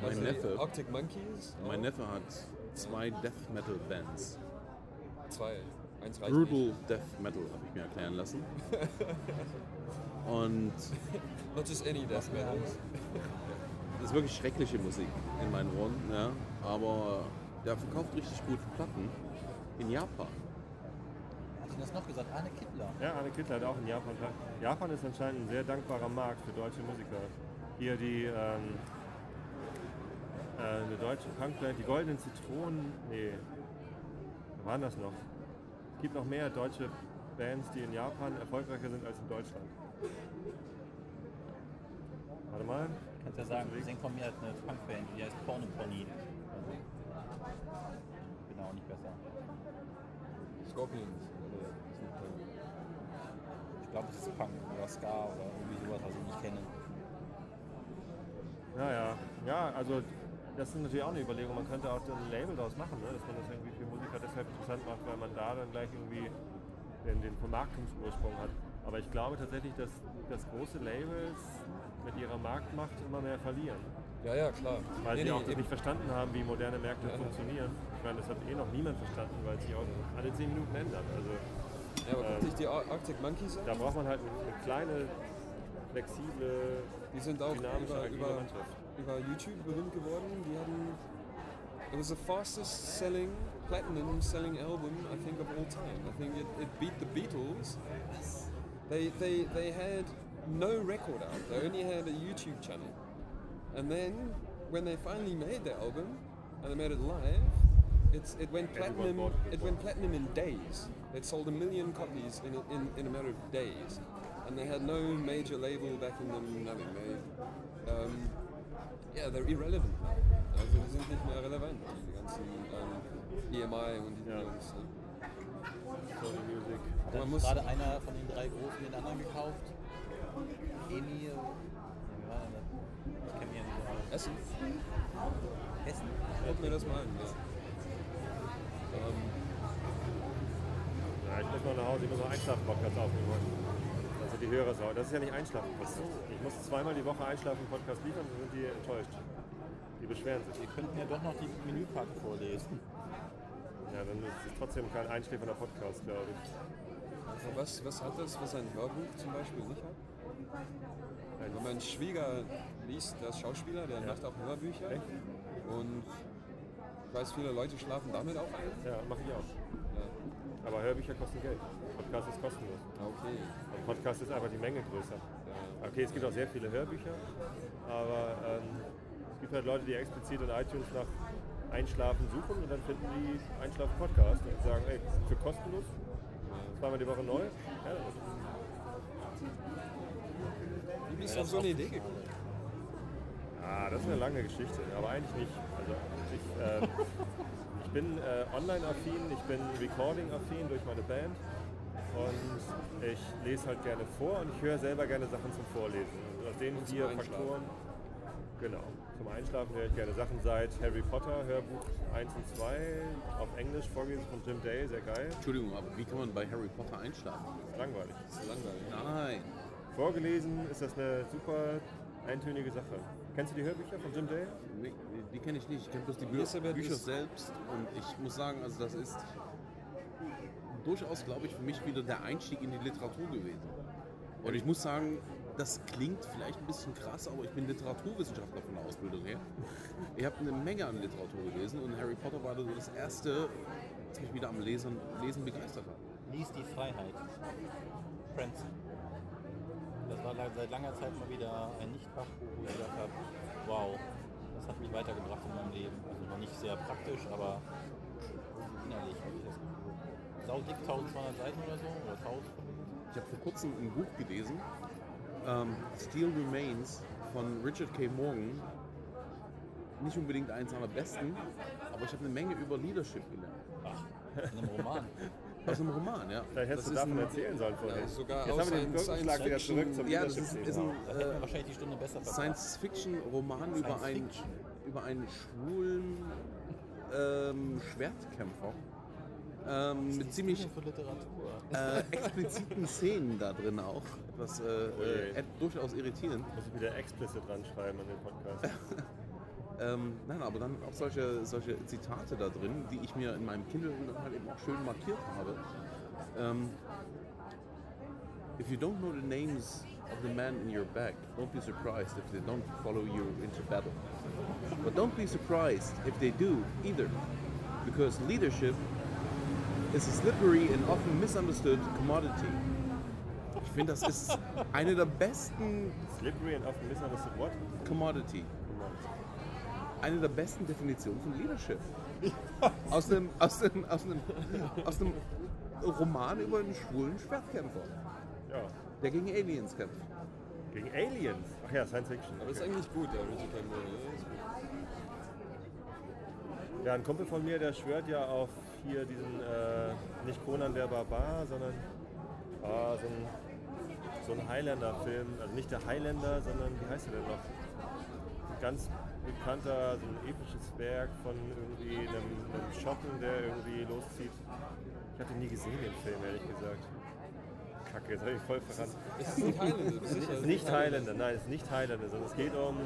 Mein also Neffe. Arctic Monkeys, Mein Neffe hat zwei Death Metal Bands. zwei. Eins reicht Brutal Death Metal habe ich mir erklären lassen. Und. Not just any Death Metal. das ist wirklich schreckliche Musik in meinen Ohren, ja. Aber der verkauft richtig gute Platten in Japan. Hat sie das noch gesagt? Arne Kittler. Ja, Arne Kittler hat auch in Japan. Japan ist anscheinend ein sehr dankbarer Markt für deutsche Musiker. Hier die ähm, äh, eine deutsche Punkband, die Goldenen Zitronen. Nee, waren das noch? Es gibt noch mehr deutsche Bands, die in Japan erfolgreicher sind als in Deutschland. Warte mal. Kannst ja sagen, wir singen von mir hat eine Punkband, die heißt Porno Pony. Also, bin auch nicht besser. Scorpions. Ich glaube, es ist Punk oder Ska oder irgendwie sowas, was ich nicht kenne. Ja, ja. Ja, also das ist natürlich auch eine Überlegung. Man könnte auch ein Label daraus machen, ne? dass man das irgendwie für Musiker deshalb interessant macht, weil man da dann gleich irgendwie den, den Vermarktungsursprung hat. Aber ich glaube tatsächlich, dass, dass große Labels mit ihrer Marktmacht immer mehr verlieren. Ja, ja, klar. Weil Nee, sie nee, auch das eben. nicht verstanden haben, wie moderne Märkte Ja, funktionieren. Ich meine, das hat eh noch niemand verstanden, weil es sich auch alle 10 Minuten ändert. Also Ja, aber guck dich die Ar- Arctic Monkeys da an. braucht man halt eine kleine, flexible, Die sind auch dynamische, über, über, Mannschaft. über YouTube berühmt geworden. Die hatten. It was the fastest selling, platinum selling album, I think, of all time. I think it, it beat the Beatles. They, they, they had no record out, they only had a YouTube channel. And then, when they finally made the album, and they made it live, it's, it went platinum. it. It went platinum in days. It sold a million copies in a, in, in a matter of days, and they had no major label backing them. Nothing. They, um, yeah, they're irrelevant. Also die sind nicht mehr relevant. Die ganzen ähm, EMI und die Ja. Jungs. Ne? Sony Music. Hat Man gerade einer von den drei Großen den anderen gekauft? Emil. Ich kenne mich ja nicht. Essen? Hessen? Guck mir das mal an. Ja. Ähm, Ja, ich muss noch nach Hause, ich muss noch Einschlafen-Podcast aufnehmen heute. Sind die Hörer sauer. Das ist ja nicht Einschlafen-Podcast. Ich muss zweimal die Woche Einschlafen-Podcast liefern, dann sind die enttäuscht. Die beschweren sich. Wir könnten ja doch noch die Menükarte vorlesen. Ja, dann ist es trotzdem kein einschläfernder Podcast, glaube ich. was, was hat das, was ein Hörbuch zum Beispiel nicht hat? Weil mein Schwieger liest, der ist Schauspieler, der macht auch Hörbücher. Echt? Und ich weiß, viele Leute schlafen damit auch ein. Ja, mache ich auch. Ja. Aber Hörbücher kosten Geld. Podcast ist kostenlos. Okay. Und Podcast ist einfach die Menge größer. Okay, es gibt auch sehr viele Hörbücher, aber ähm, es gibt halt Leute, die explizit in iTunes nach Einschlafen suchen und dann finden die Einschlafen-Podcast und sagen, ey, für kostenlos, zweimal die Woche neu. Ja, bist du auf so eine Idee gekommen? Ah, das ist eine lange Geschichte, aber eigentlich nicht. Also ich, ähm, ich bin äh, online-affin, ich bin recording-affin durch meine Band und ich lese halt gerne vor und ich höre selber gerne Sachen zum Vorlesen. Und aus den vier. Faktoren, genau, zum Einschlafen höre ich gerne Sachen seit Harry Potter, Hörbuch 1 und 2, auf Englisch vorgelesen von Jim Day, sehr geil, Entschuldigung, aber wie kann man bei Harry Potter einschlafen? langweilig. Das ist langweilig. Nein. Vorgelesen ist das eine super eintönige Sache. Kennst du die Hörbücher von Jim Day? Nee, die kenne ich nicht. Ich kenne bloß die Bü Elisabeth Bücher selbst. Und ich muss sagen, also das ist durchaus, glaube ich, für mich wieder der Einstieg in die Literatur gewesen. Und ich muss sagen, das klingt vielleicht ein bisschen krass, aber ich bin Literaturwissenschaftler von der Ausbildung her. Ich habe eine Menge an Literatur gelesen und Harry Potter war so das erste, was mich wieder am Lesen, Lesen begeistert hat. Lies die Freiheit. Princeton. Das war seit langer Zeit mal wieder ein Nichtfach, wo ich gedacht habe, wow, das hat mich weitergebracht in meinem Leben. Also noch nicht sehr praktisch, aber innerlich habe ich das Gefühl. Saudick 1200 Seiten oder so, oder 1000. Ich habe vor kurzem ein Buch gelesen, ähm, Steel Remains von Richard K. Morgan. nicht unbedingt eins seiner besten, aber ich habe eine Menge über Leadership gelernt. In einem Roman. Aus einem Roman, ja. Vielleicht hättest Das du ist davon ein- erzählen sollen vorhin. Ja, sogar Jetzt aus haben wir den einem Brückenschlag wieder zurück zum Ja, das ist, ist ein Da hätten wir äh, wahrscheinlich die Stunde besser. Science-Fiction-Roman über einen, über einen schwulen ähm, Schwertkämpfer. Ähm, mit ziemlich für Literatur. äh, expliziten Szenen da drin auch. Etwas äh, äh, durchaus irritierend. Muss ich wieder explicit dran schreiben an den Podcast. Ähm, nein, aber dann auch solche, solche Zitate da drin, die ich mir in meinem Kindle dann halt eben auch schön markiert habe. Ähm, if you don't know the names of the men in your back, don't be surprised if they don't follow you into battle. But don't be surprised if they do either, because leadership is a slippery and often misunderstood commodity. Ich finde, das ist eine der besten Slippery and often misunderstood what? Commodity. Eine der besten Definitionen von Leadership. Aus einem, aus einem, aus einem, aus einem Roman über einen schwulen Schwertkämpfer, Ja. der gegen Aliens kämpft. Gegen Aliens. Ach ja, Science Fiction. Aber ist eigentlich gut, der Richard Campbell. Ja, ist gut. Ja, ein Kumpel von mir, der schwört ja auf hier diesen, äh, nicht Conan der Barbar, sondern ah, so ein, so ein Highlander-Film. Also nicht der Highlander, sondern wie heißt der denn noch? Ganz bekannter, so ein episches Werk von irgendwie einem, einem Schotten, der irgendwie loszieht. Ich hatte nie gesehen, den Film, ehrlich gesagt. Kacke, jetzt habe ich voll verraten. Es ist nicht Highlander, Es ist nicht Highlander, nein, es ist nicht Highlander, sondern es geht um,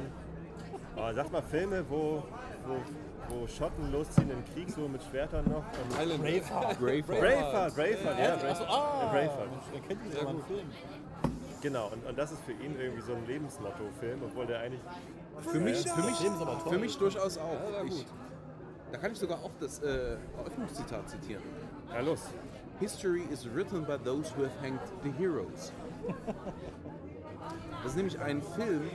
oh, sag mal, Filme, wo, wo, wo Schotten losziehen im Krieg, so mit Schwertern noch. Und Highlander. Braveheart. Braveheart. Braveheart, Braveheart, ja, Achso, Braveheart. ah, Ja, Braveheart. Der kennt diesen Film. Genau, und, und das ist für ihn irgendwie so ein Lebensmotto-Film, obwohl der eigentlich. Für mich, für mich, ist aber toll. für mich durchaus auch. Ja, ja, Ich, da kann ich sogar auch das äh, Eröffnungszitat zitieren. Ja, los. History is written by those who have hanged the heroes. Das ist nämlich ein Film,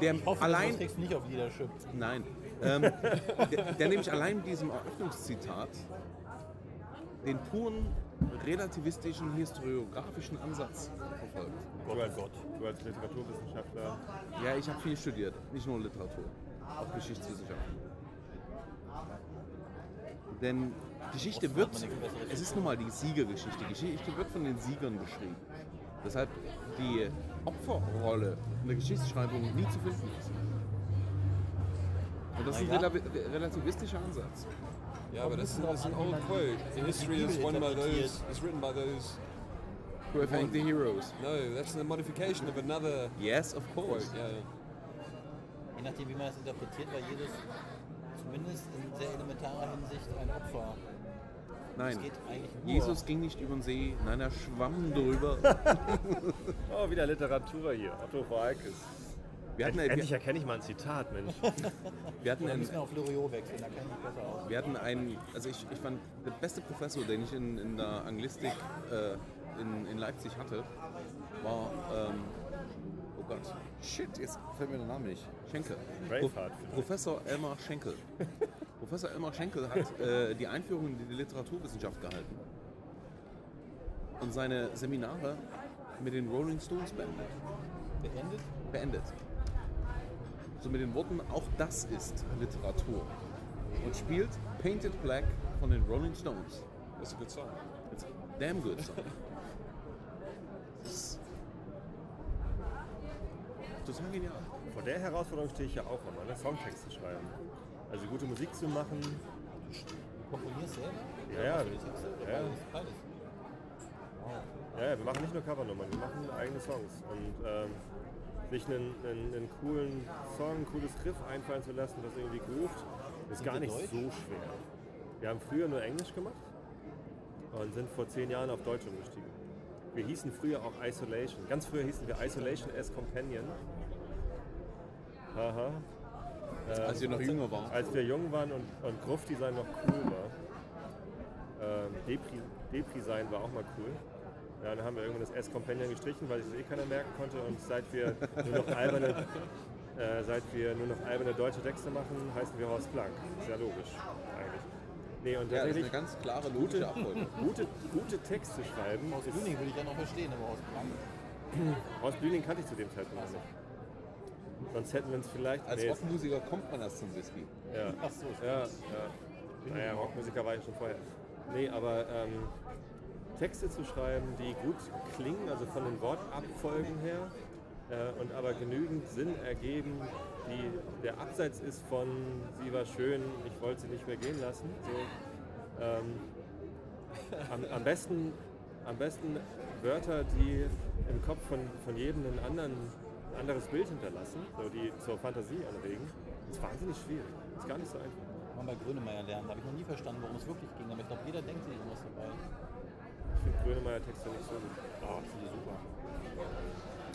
der Ich hoffe, allein du nicht auf Leadership. Nein. Ähm, der, der nämlich allein mit diesem Eröffnungszitat den puren relativistischen historiografischen Ansatz verfolgt. Du als, du als Literaturwissenschaftler. Ja, ich habe viel studiert, nicht nur Literatur, auch Geschichtswissenschaften. Denn Geschichte wird, es ist nun mal die Siegergeschichte, Geschichte wird von den Siegern geschrieben. Deshalb die Opferrolle in der Geschichtsschreibung nie zu finden ist. Und das ist ein ja. rela- relativistischer Ansatz. Ja, aber das ist, das ist ein old quote. History is won by those, is written by those. Who have hanged the heroes. No, that's a modification of another Yes, of quote. course. Ja, ja. Je nachdem, wie man das interpretiert, war jedes zumindest in sehr elementarer Hinsicht ein Opfer. Nein. Jesus ging nicht über den See, nein, er schwamm drüber. Oh, wieder Literatur hier. Otto Walkes. Wir hatten, Endlich wir, erkenne ich mal ein Zitat, Mensch. wir hatten, Da ein, müssen wir auf Loriot wechseln, da kenne ich mich besser aus. wir hatten einen, also ich, ich fand, der beste Professor, den ich in, in der Anglistik äh, in, in Leipzig hatte, war, ähm, oh Gott, shit, jetzt fällt mir der Name nicht, Schenkel. Braveheart Pro, Professor Elmar Schenkel. Professor Elmar Schenkel hat äh, die Einführung in die Literaturwissenschaft gehalten und seine Seminare mit den Rolling Stones beendet. Beendet? beendet. So mit den Worten, auch das ist Literatur. Und spielt Painted Black von den Rolling Stones. That's a good song. It's a damn good song. Das ist Total genial. Vor der Herausforderung stehe ich ja auch nochmal, ne? Songtext zu schreiben. Also gute Musik zu machen. Du komponierst selber? Ja, ja. Ja. Beides? Beides. Ja, ja, wir machen nicht nur Covernummern, wir machen eigene Songs. Und ähm, sich einen, einen, einen coolen Song, ein cooles Riff einfallen zu lassen, das irgendwie groovt, ist Sind gar wir nicht Deutsch? so schwer. Wir haben früher nur Englisch gemacht und sind vor zehn Jahren auf Deutsch umgestiegen. Wir hießen früher auch Isolation. Ganz früher hießen wir Isolation as Companion. Haha. Als ihr noch jünger war. Als wir jung waren und, und Gruftdesign noch cool war. Ähm, Depri, Depri-Sein war auch mal cool. Ja, dann haben wir irgendwann das S-Companion gestrichen, weil sich das eh keiner merken konnte. Und seit wir nur noch alberne, äh, seit wir nur noch alberne deutsche Texte machen, heißen wir Horst Blank. Ist ja logisch, eigentlich. Nee, und Ja, das ist eine ganz klare logische Abfolge. gute, gute Texte schreiben. Aus ist- Bühning würde ich dann auch verstehen, aber aus Blank. Horst Blüning kannte ich zu dem Zeitpunkt noch nicht. Sonst hätten wir uns vielleicht. Als nee, Rockmusiker kommt man erst zum Whisky. Ja. Ach so, Ja, ja. Naja, Rockmusiker war ich schon vorher. Nee, aber ähm, Texte zu schreiben, die gut klingen, also von den Wortabfolgen her, äh, und aber genügend Sinn ergeben, die der Abseits ist von sie war schön, ich wollte sie nicht mehr gehen lassen. So, ähm, am, am, besten, am besten Wörter, die im Kopf von, von jedem einen anderen, ein anderes Bild hinterlassen, so die zur Fantasie anregen. Das ist wahnsinnig schwierig. Das ist gar nicht so einfach. Mal bei Grönemeyer lernen. Da habe ich noch nie verstanden, worum es wirklich ging. Aber ich glaube, jeder denkt sich irgendwas dabei. Ich finde Grönemeyer Texte nicht so gut. Oh, ich finde super.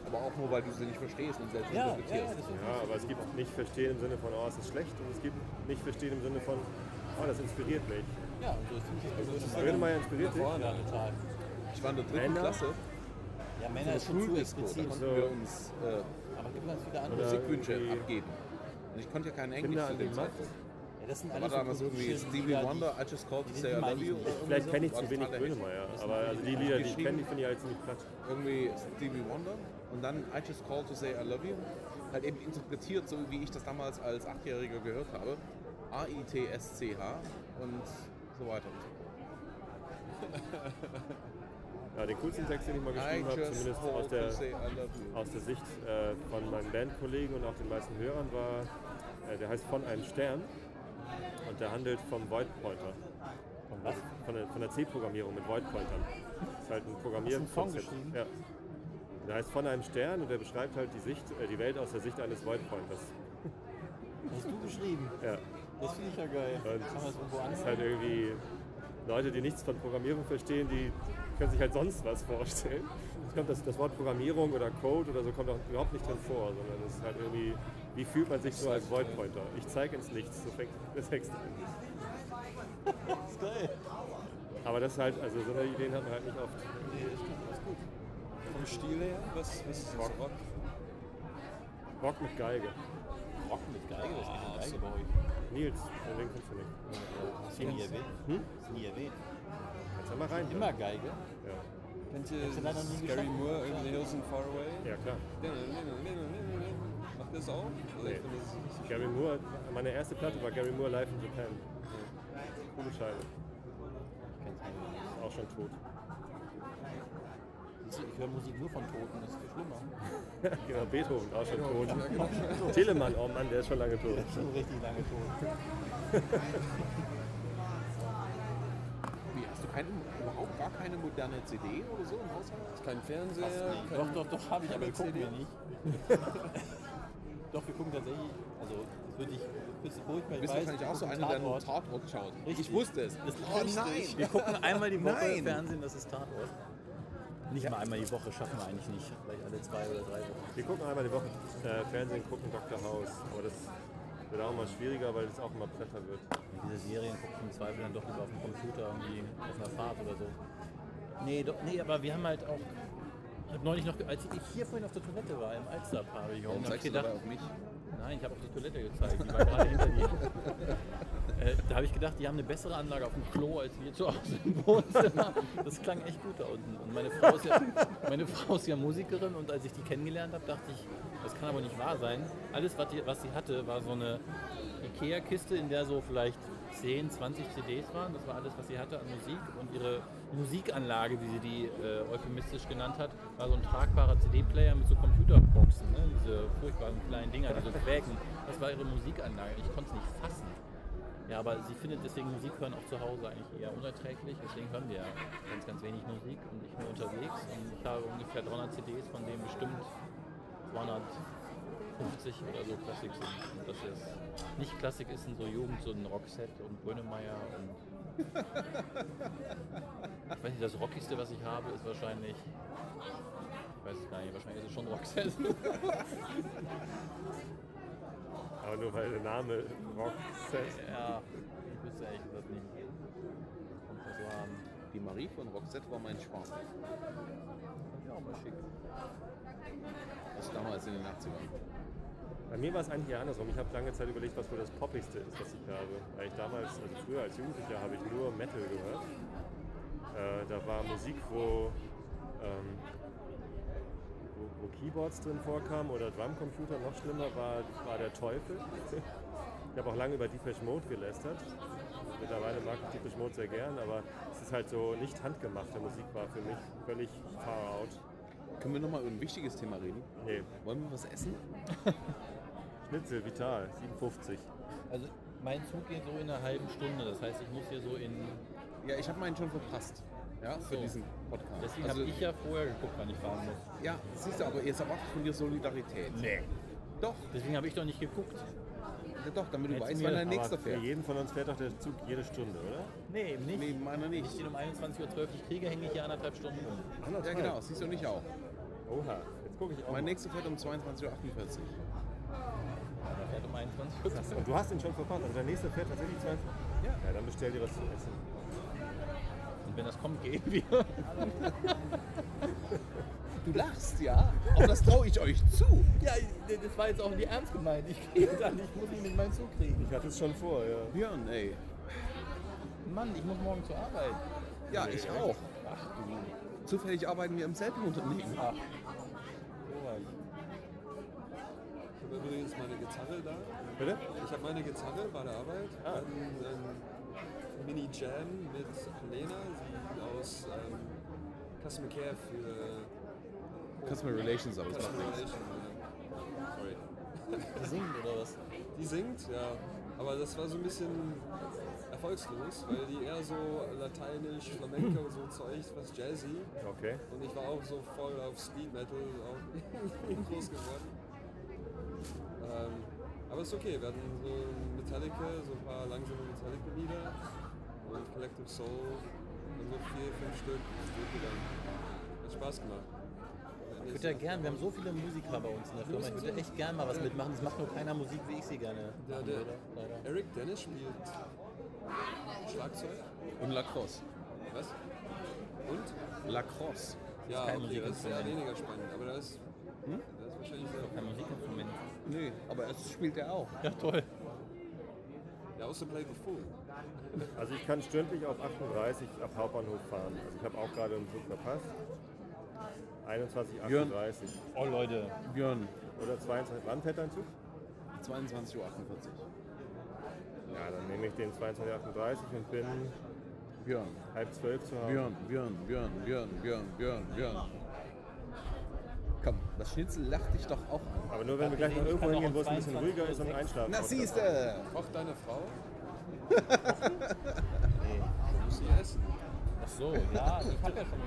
Aber auch nur, weil du sie nicht verstehst und selbst Ja, ja, interpretierst. das ist Ja, aber es gibt nicht verstehen im Sinne von, oh, es ist schlecht und es gibt nicht verstehen im Sinne von, oh, das inspiriert mich. Ja, und so finde ich das bei Grönemeyer inspiriert dich? Ja, total. Ich war in der dritten Männer? Klasse, Ja, Männer ist schon zu da explizit. konnten So. wir uns äh, Aber gibt ganz viele andere. Musikwünsche abgeben. Und ich konnte ja kein Englisch zu an dem. Zeitpunkt. Das sind war alles so damals irgendwie Stevie Wonder, I Just Called to Say I Love You. Vielleicht kenne ich War zu wenig. Grönemeyer, aber also die Lieder, die ich kenne, die finde ich halt ziemlich platt. Irgendwie Stevie Wonder und dann I Just Called to Say I Love You. Halt eben interpretiert, so wie ich das damals als Achtjähriger gehört habe. A-I-T-S-C-H und so weiter und so fort. Ja, den coolsten Text, den ich mal geschrieben habe, zumindest aus der, aus der Sicht äh, von meinen Bandkollegen und auch den meisten Hörern, war, äh, der heißt Von einem Stern und der handelt vom Void Pointer. Also von der, von der C-Programmierung mit Void Pointern. Das ist halt ein Programmierkonzept. Ja. Der heißt Von einem Stern und der beschreibt halt die, Sicht, äh, die Welt aus der Sicht eines Void Pointers. Hast du geschrieben? Ja. Das finde ich ja geil. Und Kann man das irgendwo Das anders? ist halt irgendwie Leute, die nichts von Programmierung verstehen, die können sich halt sonst was vorstellen. Es kommt das, das Wort Programmierung oder Code oder so kommt auch überhaupt nicht drin vor, sondern es ist halt irgendwie, wie fühlt man sich so als Void Pointer? Ich zeige ins Nichts, so fängt der Text an. Das ist geil. Aber das ist halt, also so eine Ideen hat man halt nicht oft. Vom Stil her, was, was ist Rock? Rock? Rock mit Geige. Rock mit Geige, das Ah, ist eine Geige bei euch. Nils, den kennst du nicht. Hast du nie erwähnt? Hm? Nie erwähnt. Kannst du mal rein. Immer Geige. Ja, Kennt ihr Hast du leider nie Gary geschafft? Moore, Over the Hills and Far Away? ja klar. Macht das auch? Also Nee. ich Gary Moore, meine erste Platte war Gary Moore live in Japan. Coole Scheibe. Ich kenn's nicht. Ist auch schon tot. Ich höre Musik nur von Toten, das ist viel schlimmer. genau, Beethoven, auch schon tot. Telemann, oh Mann, der ist schon lange tot. Schon richtig lange tot. Wie, hast du keine, überhaupt gar keine moderne CD oder so im Haushalt? kein Fernseher, kein Doch, doch, doch, habe ich, aber CD. wir nicht. doch, wir gucken tatsächlich, also das würde ich, das ist furchtbar, Du ich bist weiß, wahrscheinlich auch so gucken einer, der nur Tatort. Schaut. Richtig. Ich wusste es. Das oh richtig. Wir nein! gucken einmal die Woche Nein. Fernsehen, das ist Tatort. Nicht mal einmal die Woche, schaffen wir eigentlich nicht. Vielleicht alle zwei oder drei Wochen. Wir gucken einmal die Woche äh, Fernsehen, gucken Dr. House. Aber das wird auch immer schwieriger, weil es auch immer platter wird. Und diese Serien gucke ich im Zweifel dann doch lieber auf dem Computer, irgendwie auf einer Fahrt oder so. Nee, doch, nee, aber wir haben halt auch. Ich habe neulich noch, als ich hier vorhin auf der Toilette war, im Alster-Pavillon, Warum hab ich zeigst du gedacht, auf mich? Nein, ich habe auf die Toilette gezeigt, die war gerade hinter dir. Äh, da habe ich gedacht, die haben eine bessere Anlage auf dem Klo als wir zu Hause im Wohnzimmer. Das klang echt gut da unten. Und meine Frau ist ja, meine Frau ist ja Musikerin und als ich die kennengelernt habe, dachte ich, das kann aber nicht wahr sein. Alles, was, die, was sie hatte, war so eine Ikea-Kiste, in der so vielleicht 10, 20 CDs waren. Das war alles, was sie hatte an Musik. Und ihre Musikanlage, wie sie die äh, euphemistisch genannt hat, war so ein tragbarer CD-Player mit so Computerboxen. Ne? Diese furchtbaren kleinen Dinger, die so quäken. Das war ihre Musikanlage. Ich konnte es nicht fassen. Ja, aber sie findet deswegen Musik hören auch zu Hause eigentlich eher unerträglich. Deswegen hören wir ja ganz, ganz wenig Musik und ich bin unterwegs. Und ich habe ungefähr 300 CDs, von denen bestimmt 250 oder so Klassik sind. Und das ist nicht Klassik ist in so Jugend, so ein Rockset und Grönemeyer und. Ich weiß nicht, das Rockigste, was ich habe, ist wahrscheinlich. Ich weiß es gar nicht, wahrscheinlich ist es schon Rockset. Aber nur weil der Name Set. ja, ich wüsste ehrlich gesagt nicht. Und das waren. Die Marie von Roxette war mein Schwarm. Ja, auch mal schick. Das damals in den 80ern. Bei mir war es eigentlich eher andersrum. Ich habe lange Zeit überlegt, was wohl das Poppigste ist, was ich habe. Weil ich damals, also früher als Jugendlicher, habe ich nur Metal gehört. Äh, da war Musik, wo, ähm, wo, wo Keyboards drin vorkamen oder Drumcomputer. Noch schlimmer war, war der Teufel. Ich habe auch lange über Deepesh Mode gelästert. Mittlerweile mag ich Deepesh Mode sehr gern, aber es ist halt so nicht handgemachte Musik war für mich völlig far out. Können wir nochmal über ein wichtiges Thema reden? Nee, Wollen wir was essen? Schnitzel, Vital, 57. Also mein Zug geht so in einer halben Stunde. Das heißt, ich muss hier so in. Ja, ich habe meinen schon verpasst. Ja, für So. diesen Podcast. Deswegen also, habe ich ja vorher geguckt, wann ich fahren muss. Ja, siehst du, aber jetzt erwartet von dir Solidarität. Nee. Doch, Deswegen habe ich doch nicht geguckt. ja, doch, damit du Hättest weißt, mir- wann dein Aber nächster für fährt. jeden von uns fährt doch der Zug jede Stunde, oder? Nee, eben nicht. Nee, meiner Wenn ich nicht. den um 21.12 Uhr kriege, hänge ich hier anderthalb Stunden rum. Ja, genau, siehst du nicht auch. Oha, jetzt gucke ich auch Mein nächster fährt um 22.48 Uhr. Der fährt um 21 Uhr. Und du hast ihn schon verpasst. Also der nächste fährt tatsächlich 20. Ja. Ja, dann bestell dir was zu essen. Und wenn das kommt, gehen wir. Du lachst, ja? Aber das traue ich euch zu. Ja, das war jetzt auch nicht ernst gemeint. Ich gehe dann, ich muss ihn in meinen Zug kriegen. Ich hatte es schon vor, ja. Björn, ey. Mann, ich muss morgen zur Arbeit. Ja, ich auch. Ach du. Zufällig arbeiten wir im selben Unternehmen. Ach. Ich habe übrigens meine Gitarre da. Bitte? Ich habe meine Gitarre bei der Arbeit. Ah. Ein, ein Mini-Jam mit Lena, sie aus ähm, Customer Care für Customer Relations, aber das macht nichts. Sorry. Die singt oder was? Die singt, ja. Aber das war so ein bisschen erfolgslos, weil die eher so lateinisch, Flamenco, so Zeug, was Jazzy. Okay. Und ich war auch so voll auf Speed Metal auch groß geworden. Ähm, aber ist okay, wir hatten so Metallica, so ein paar langsame Metallica-Lieder und Collective Soul und so vier, fünf Stück ist durchgegangen. Hat Spaß gemacht. Ich würde ja gern, wir haben so viele Musiker bei uns in der Firma. Ich würde echt gern mal was mitmachen. Es macht nur keiner Musik, wie ich sie gerne Der, der würde. Eric Dennis spielt Schlagzeug. Und Lacrosse. Was? Und? Lacrosse. Ja, kein okay, das ist eher weniger spannend, aber das ist, das ist wahrscheinlich sehr. Kein Musikinstrument. Nee, aber das spielt er auch. Ja, toll. Ja, also play the fool. Also ich kann stündlich auf 38 ab Hauptbahnhof fahren. Also ich habe auch gerade einen Zug verpasst. 21, Jörn. 38. Oh Leute. Björn, Oder 22. Wann fährt dein Zug? 22.48 Uhr. Ja, dann nehme ich den 22, 38 und bin Björn, halb zwölf zu Hause. Björn, Björn, Björn, Björn, Björn, Björn, Björn. Komm, das Schnitzel lacht dich doch auch an. Aber nur wenn wir gleich noch irgendwo hingehen, wo es ein bisschen 22 ruhiger ist und einschlafen. Na kann. siehst du! Kocht deine Frau? Nee. Du musst sie essen. Ach so, ja, ich hab ja schon.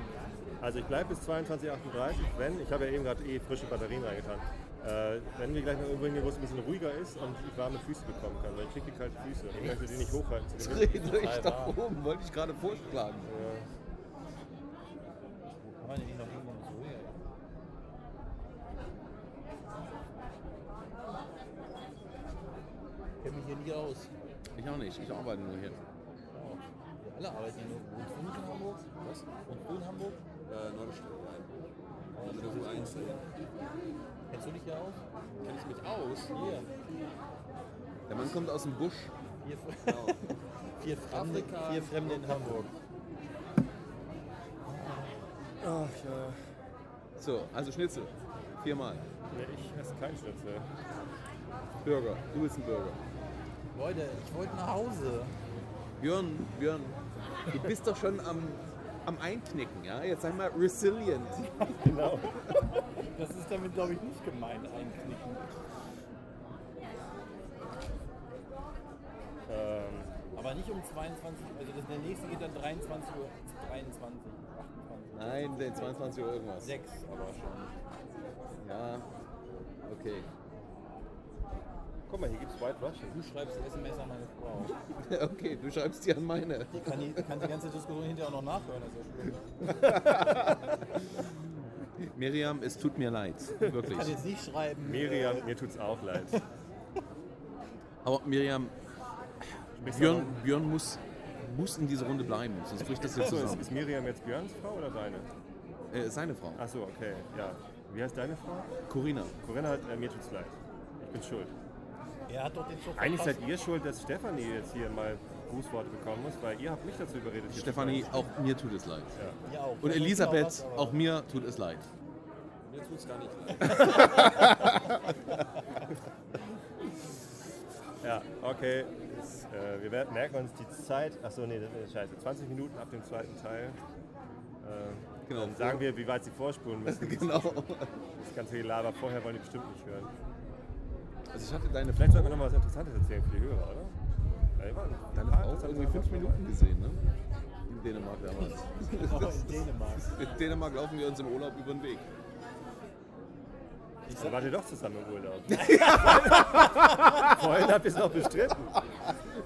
Also ich bleibe bis 22, 38, wenn, ich habe ja eben gerade eh frische Batterien reingetan, äh, wenn wir gleich noch irgendwo hingehen, wo es ein bisschen ruhiger ist und ich warme Füße bekommen kann, weil ich kriege die kalten Füße und ich möchte die nicht hochhalten. Zu euch Total da warm. oben, wollte ich gerade vorschlagen. Kann man denn nicht noch irgendwo so? Ja. Ich kenne mich hier nie aus. Ich auch nicht, ich arbeite nur hier. Oh. Alle arbeiten hier nur. Wohnst du nicht in Hamburg? Was? Wohnst du in Hamburg? Äh, Nordestadt rein. Damit du so eins Kennst du dich hier aus? Kenn ich mich aus? Hier. Der Mann kommt aus dem Busch. Vier, Genau. vier, Fremde, vier Fremde in Hamburg. Ach ja. So, also Schnitzel. Viermal. Nee, ich esse keinen Schnitzel. Burger. Du bist ein Burger. Leute, ich wollte nach Hause. Björn, Björn, du bist doch schon am, am Einknicken, ja? Jetzt sag mal resilient. Genau. Das ist damit, glaube ich, nicht gemeint, einknicken. Ähm, Aber nicht um 22 also das, der nächste geht dann 23 Uhr, 23, 28. Nein, der 22 Uhr irgendwas. 6 aber schon. Ja, okay. Guck mal, hier gibt es White Russian. Du schreibst SMS an meine Frau. Okay, du schreibst die an meine. Die kann die, kann die ganze Diskussion hinterher auch noch nachhören, das ist ja schlimm. Miriam, es tut mir leid. Ich Wirklich. kann jetzt nicht schreiben. Miriam, mir tut's auch leid. Aber Miriam, Björn, Björn muss, muss in dieser Runde bleiben, sonst bricht das hier Achso, ist, zusammen. ist Miriam jetzt Björns Frau oder deine? Äh, seine Frau, Achso, okay, ja. Wie heißt deine Frau? Corinna. Corinna hat, äh, mir tut's leid. Ich bin schuld. Er hat doch den Zug Eigentlich verpasst. seid ihr schuld, dass Stefanie jetzt hier mal Grußworte bekommen muss, weil ihr habt mich dazu überredet. Stefanie, auch mir tut es leid. Ja, auch. Und Elisabeth, was, aber- auch mir tut es leid. Mir tut's gar nicht leid. Ja, okay. Das, äh, wir werden, merken uns die Zeit. Achso, nee, das ist scheiße. 20 Minuten ab dem zweiten Teil. Äh, Genau. Dann sagen wir, wie weit sie vorspulen müssen. genau. Das ganze Gelaber vorher wollen die bestimmt nicht hören. Also ich hatte deine Vielleicht sollten wir noch mal was Interessantes erzählen für die Hörer, oder? Deine Frau hat irgendwie fünf. Minuten gesehen, ne? In Dänemark damals. Genau, in Dänemark. In Dänemark laufen wir uns im Urlaub über den Weg. Dann wart ihr doch zusammen im Urlaub. Vorhin habt ihr es noch bestritten.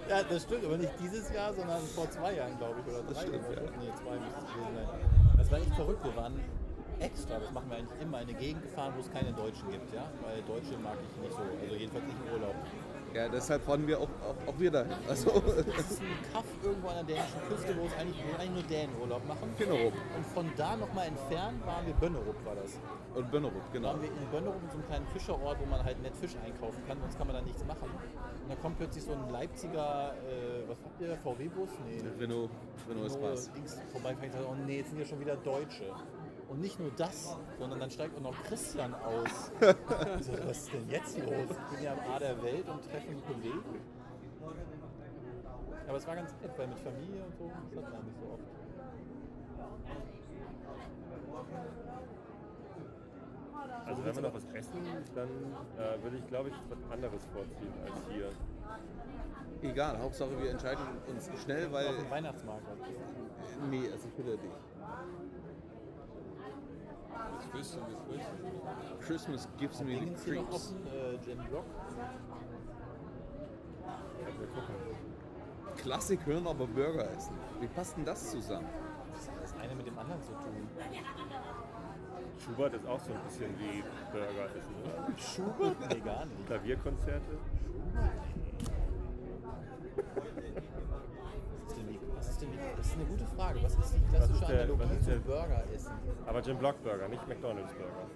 Ja, das stimmt, aber nicht dieses Jahr, sondern vor zwei Jahren, glaube ich, oder drei. stimmt, oder ja. Nee, zwei müsste es gewesen sein. Das war echt verrückt. Wir waren extra, das machen wir eigentlich immer, in eine Gegend gefahren, wo es keine Deutschen gibt, ja? Weil Deutsche mag ich nicht so, also jedenfalls nicht im Urlaub. Ja, deshalb fahren wir auch, auch, auch wir dahin. Also, Das ist ein Kaff irgendwo an der dänischen Küste, wo es eigentlich, wo eigentlich nur Dänen Urlaub machen. Finnerup Und von da nochmal entfernt waren wir, Bönnerup war das. und Bönnerup, genau. waren wir in Bönnerup in so einem kleinen Fischerort, wo man halt nett Fisch einkaufen kann, sonst kann man da nichts machen. Und dann kommt plötzlich so ein Leipziger, äh, was habt ihr, VW-Bus? Nee, Renault, Renault ist Spaß. Dings vorbei, fängt an, oh nee, jetzt sind ja schon wieder Deutsche. Und nicht nur das, sondern dann steigt auch noch Christian aus. So, was ist denn jetzt los? Ich bin ja am A der Welt und treffe einen Kollegen. Aber es war ganz nett, weil mit Familie und so, das hat man nicht so oft. Also wenn wir noch was essen, dann äh, würde ich glaube ich was anderes vorziehen als hier. Egal, Hauptsache wir entscheiden uns schnell, weil. Auf dem Weihnachtsmarkt. Nee, also ich bitte dich. Christmas gives me the creeps. äh. Klassik hören, aber Burger essen. Wie passt denn das zusammen? Das hat das eine mit dem anderen zu tun. Schubert ist auch so ein bisschen wie Burger essen, oder? Schubert? Nee, gar nicht. Klavierkonzerte. Was ist denn die, was ist denn die, das ist eine gute Frage. Was ist die klassische ist der- Analogie was ist zum der- Burger essen? Aber Jim Block Burger, nicht McDonald's Burger.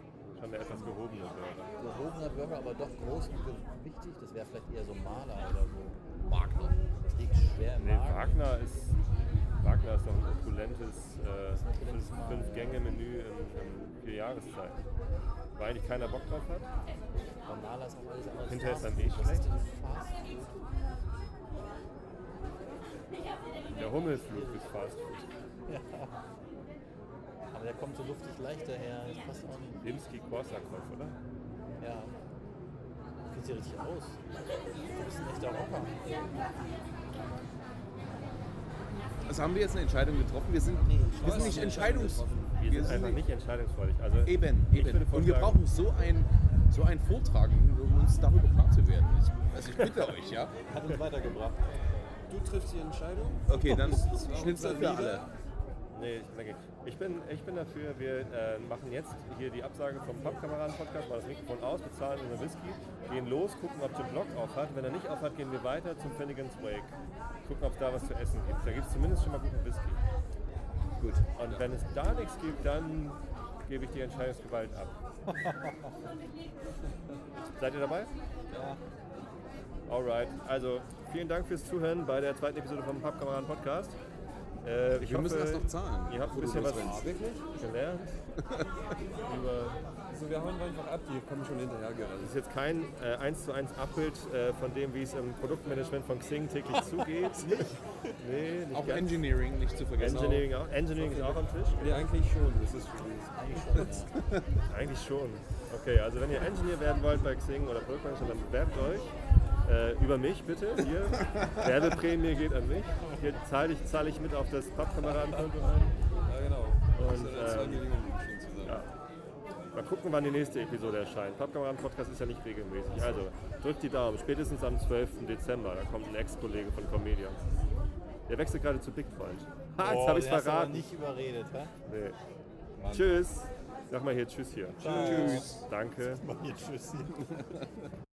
Schon der etwas gehobene Burger. Gehobener Burger, aber doch groß und gewichtig. Das wäre vielleicht eher so Maler oder so. Wagner. Liegt schwer im Nee, Magen. Wagner ist, Wagner ist doch ein opulentes äh, Fünf-Gänge-Menü in, in vier Jahreszeiten. Weil eigentlich keiner Bock drauf hat. Maler ist auch alles andere. Hinterher ist dann eh. Was schlecht. ist denn Fast Food? Der Hummelflug ist Fast Food. Aber der kommt so luftig leicht daher. Das passt auch nicht. Rimsky Korsakow, oder? Ja. Sieht hier richtig aus. Du bist ein echter Rocker. Also haben wir jetzt eine Entscheidung getroffen? Wir sind, Nee, wir sind nicht entscheidungs... Wir sind einfach nicht entscheidungsfreudig. Also Eben, eben. Und wir brauchen so ein, so ein Vortrag, um uns darüber klar zu werden. Also ich bitte euch, ja? Hat uns weitergebracht. Du triffst die Entscheidung. Okay, dann Schnitzel für alle. Nee, ich, denke, ich, bin, ich bin dafür, wir äh, machen jetzt hier die Absage vom Pappkameraden-Podcast, machen das Mikrofon aus, bezahlen unseren Whisky, gehen los, gucken, ob Jim Block auf hat. Wenn er nicht auf hat, gehen wir weiter zum Finnegan's Wake. Gucken, ob es da was zu essen gibt. Da gibt es zumindest schon mal guten Whisky. Gut. Und wenn es da nichts gibt, dann gebe ich die Entscheidungsgewalt ab. Seid ihr dabei? Ja. Alright. Also, vielen Dank fürs Zuhören bei der zweiten Episode vom Pappkameraden-Podcast. Äh, ich Wir hoffe, müssen das noch zahlen. Ihr habt ein bisschen was losrennst. gelernt. Über Also wir hauen einfach ab, die kommen schon hinterher gerade. Das ist jetzt kein äh, 1 zu 1 Abbild äh, von dem, wie es im Produktmanagement von Xing täglich zugeht. Nee, nicht Auch ganz. Engineering nicht zu vergessen. Engineering auch. Engineering ist auch am Tisch. Nee, eigentlich schon. Das ist schon. Eigentlich schon. Okay, also wenn ihr Engineer werden wollt bei Xing oder Produktmanagement, dann bewerbt euch. Äh, über mich bitte. Hier. Werbeprämie geht an mich. Hier zahle ich, zahle ich mit auf das Pappkameradenkonto ein. Ja, genau. Und, äh, ähm, Millionen liegen schon zusammen. Ja. Mal gucken, wann die nächste Episode erscheint. Pappkameraden-Podcast ist ja nicht regelmäßig. Also, drückt die Daumen. Spätestens am 12. Dezember. Da kommt ein Ex-Kollege von Comedia. Der wechselt gerade zu Big Freund. Ha, jetzt habe ich es verraten. nicht überredet, hä? Nee. Tschüss. Sag mal hier Tschüss hier. Tschüss. Danke. Mach hier Tschüss hier.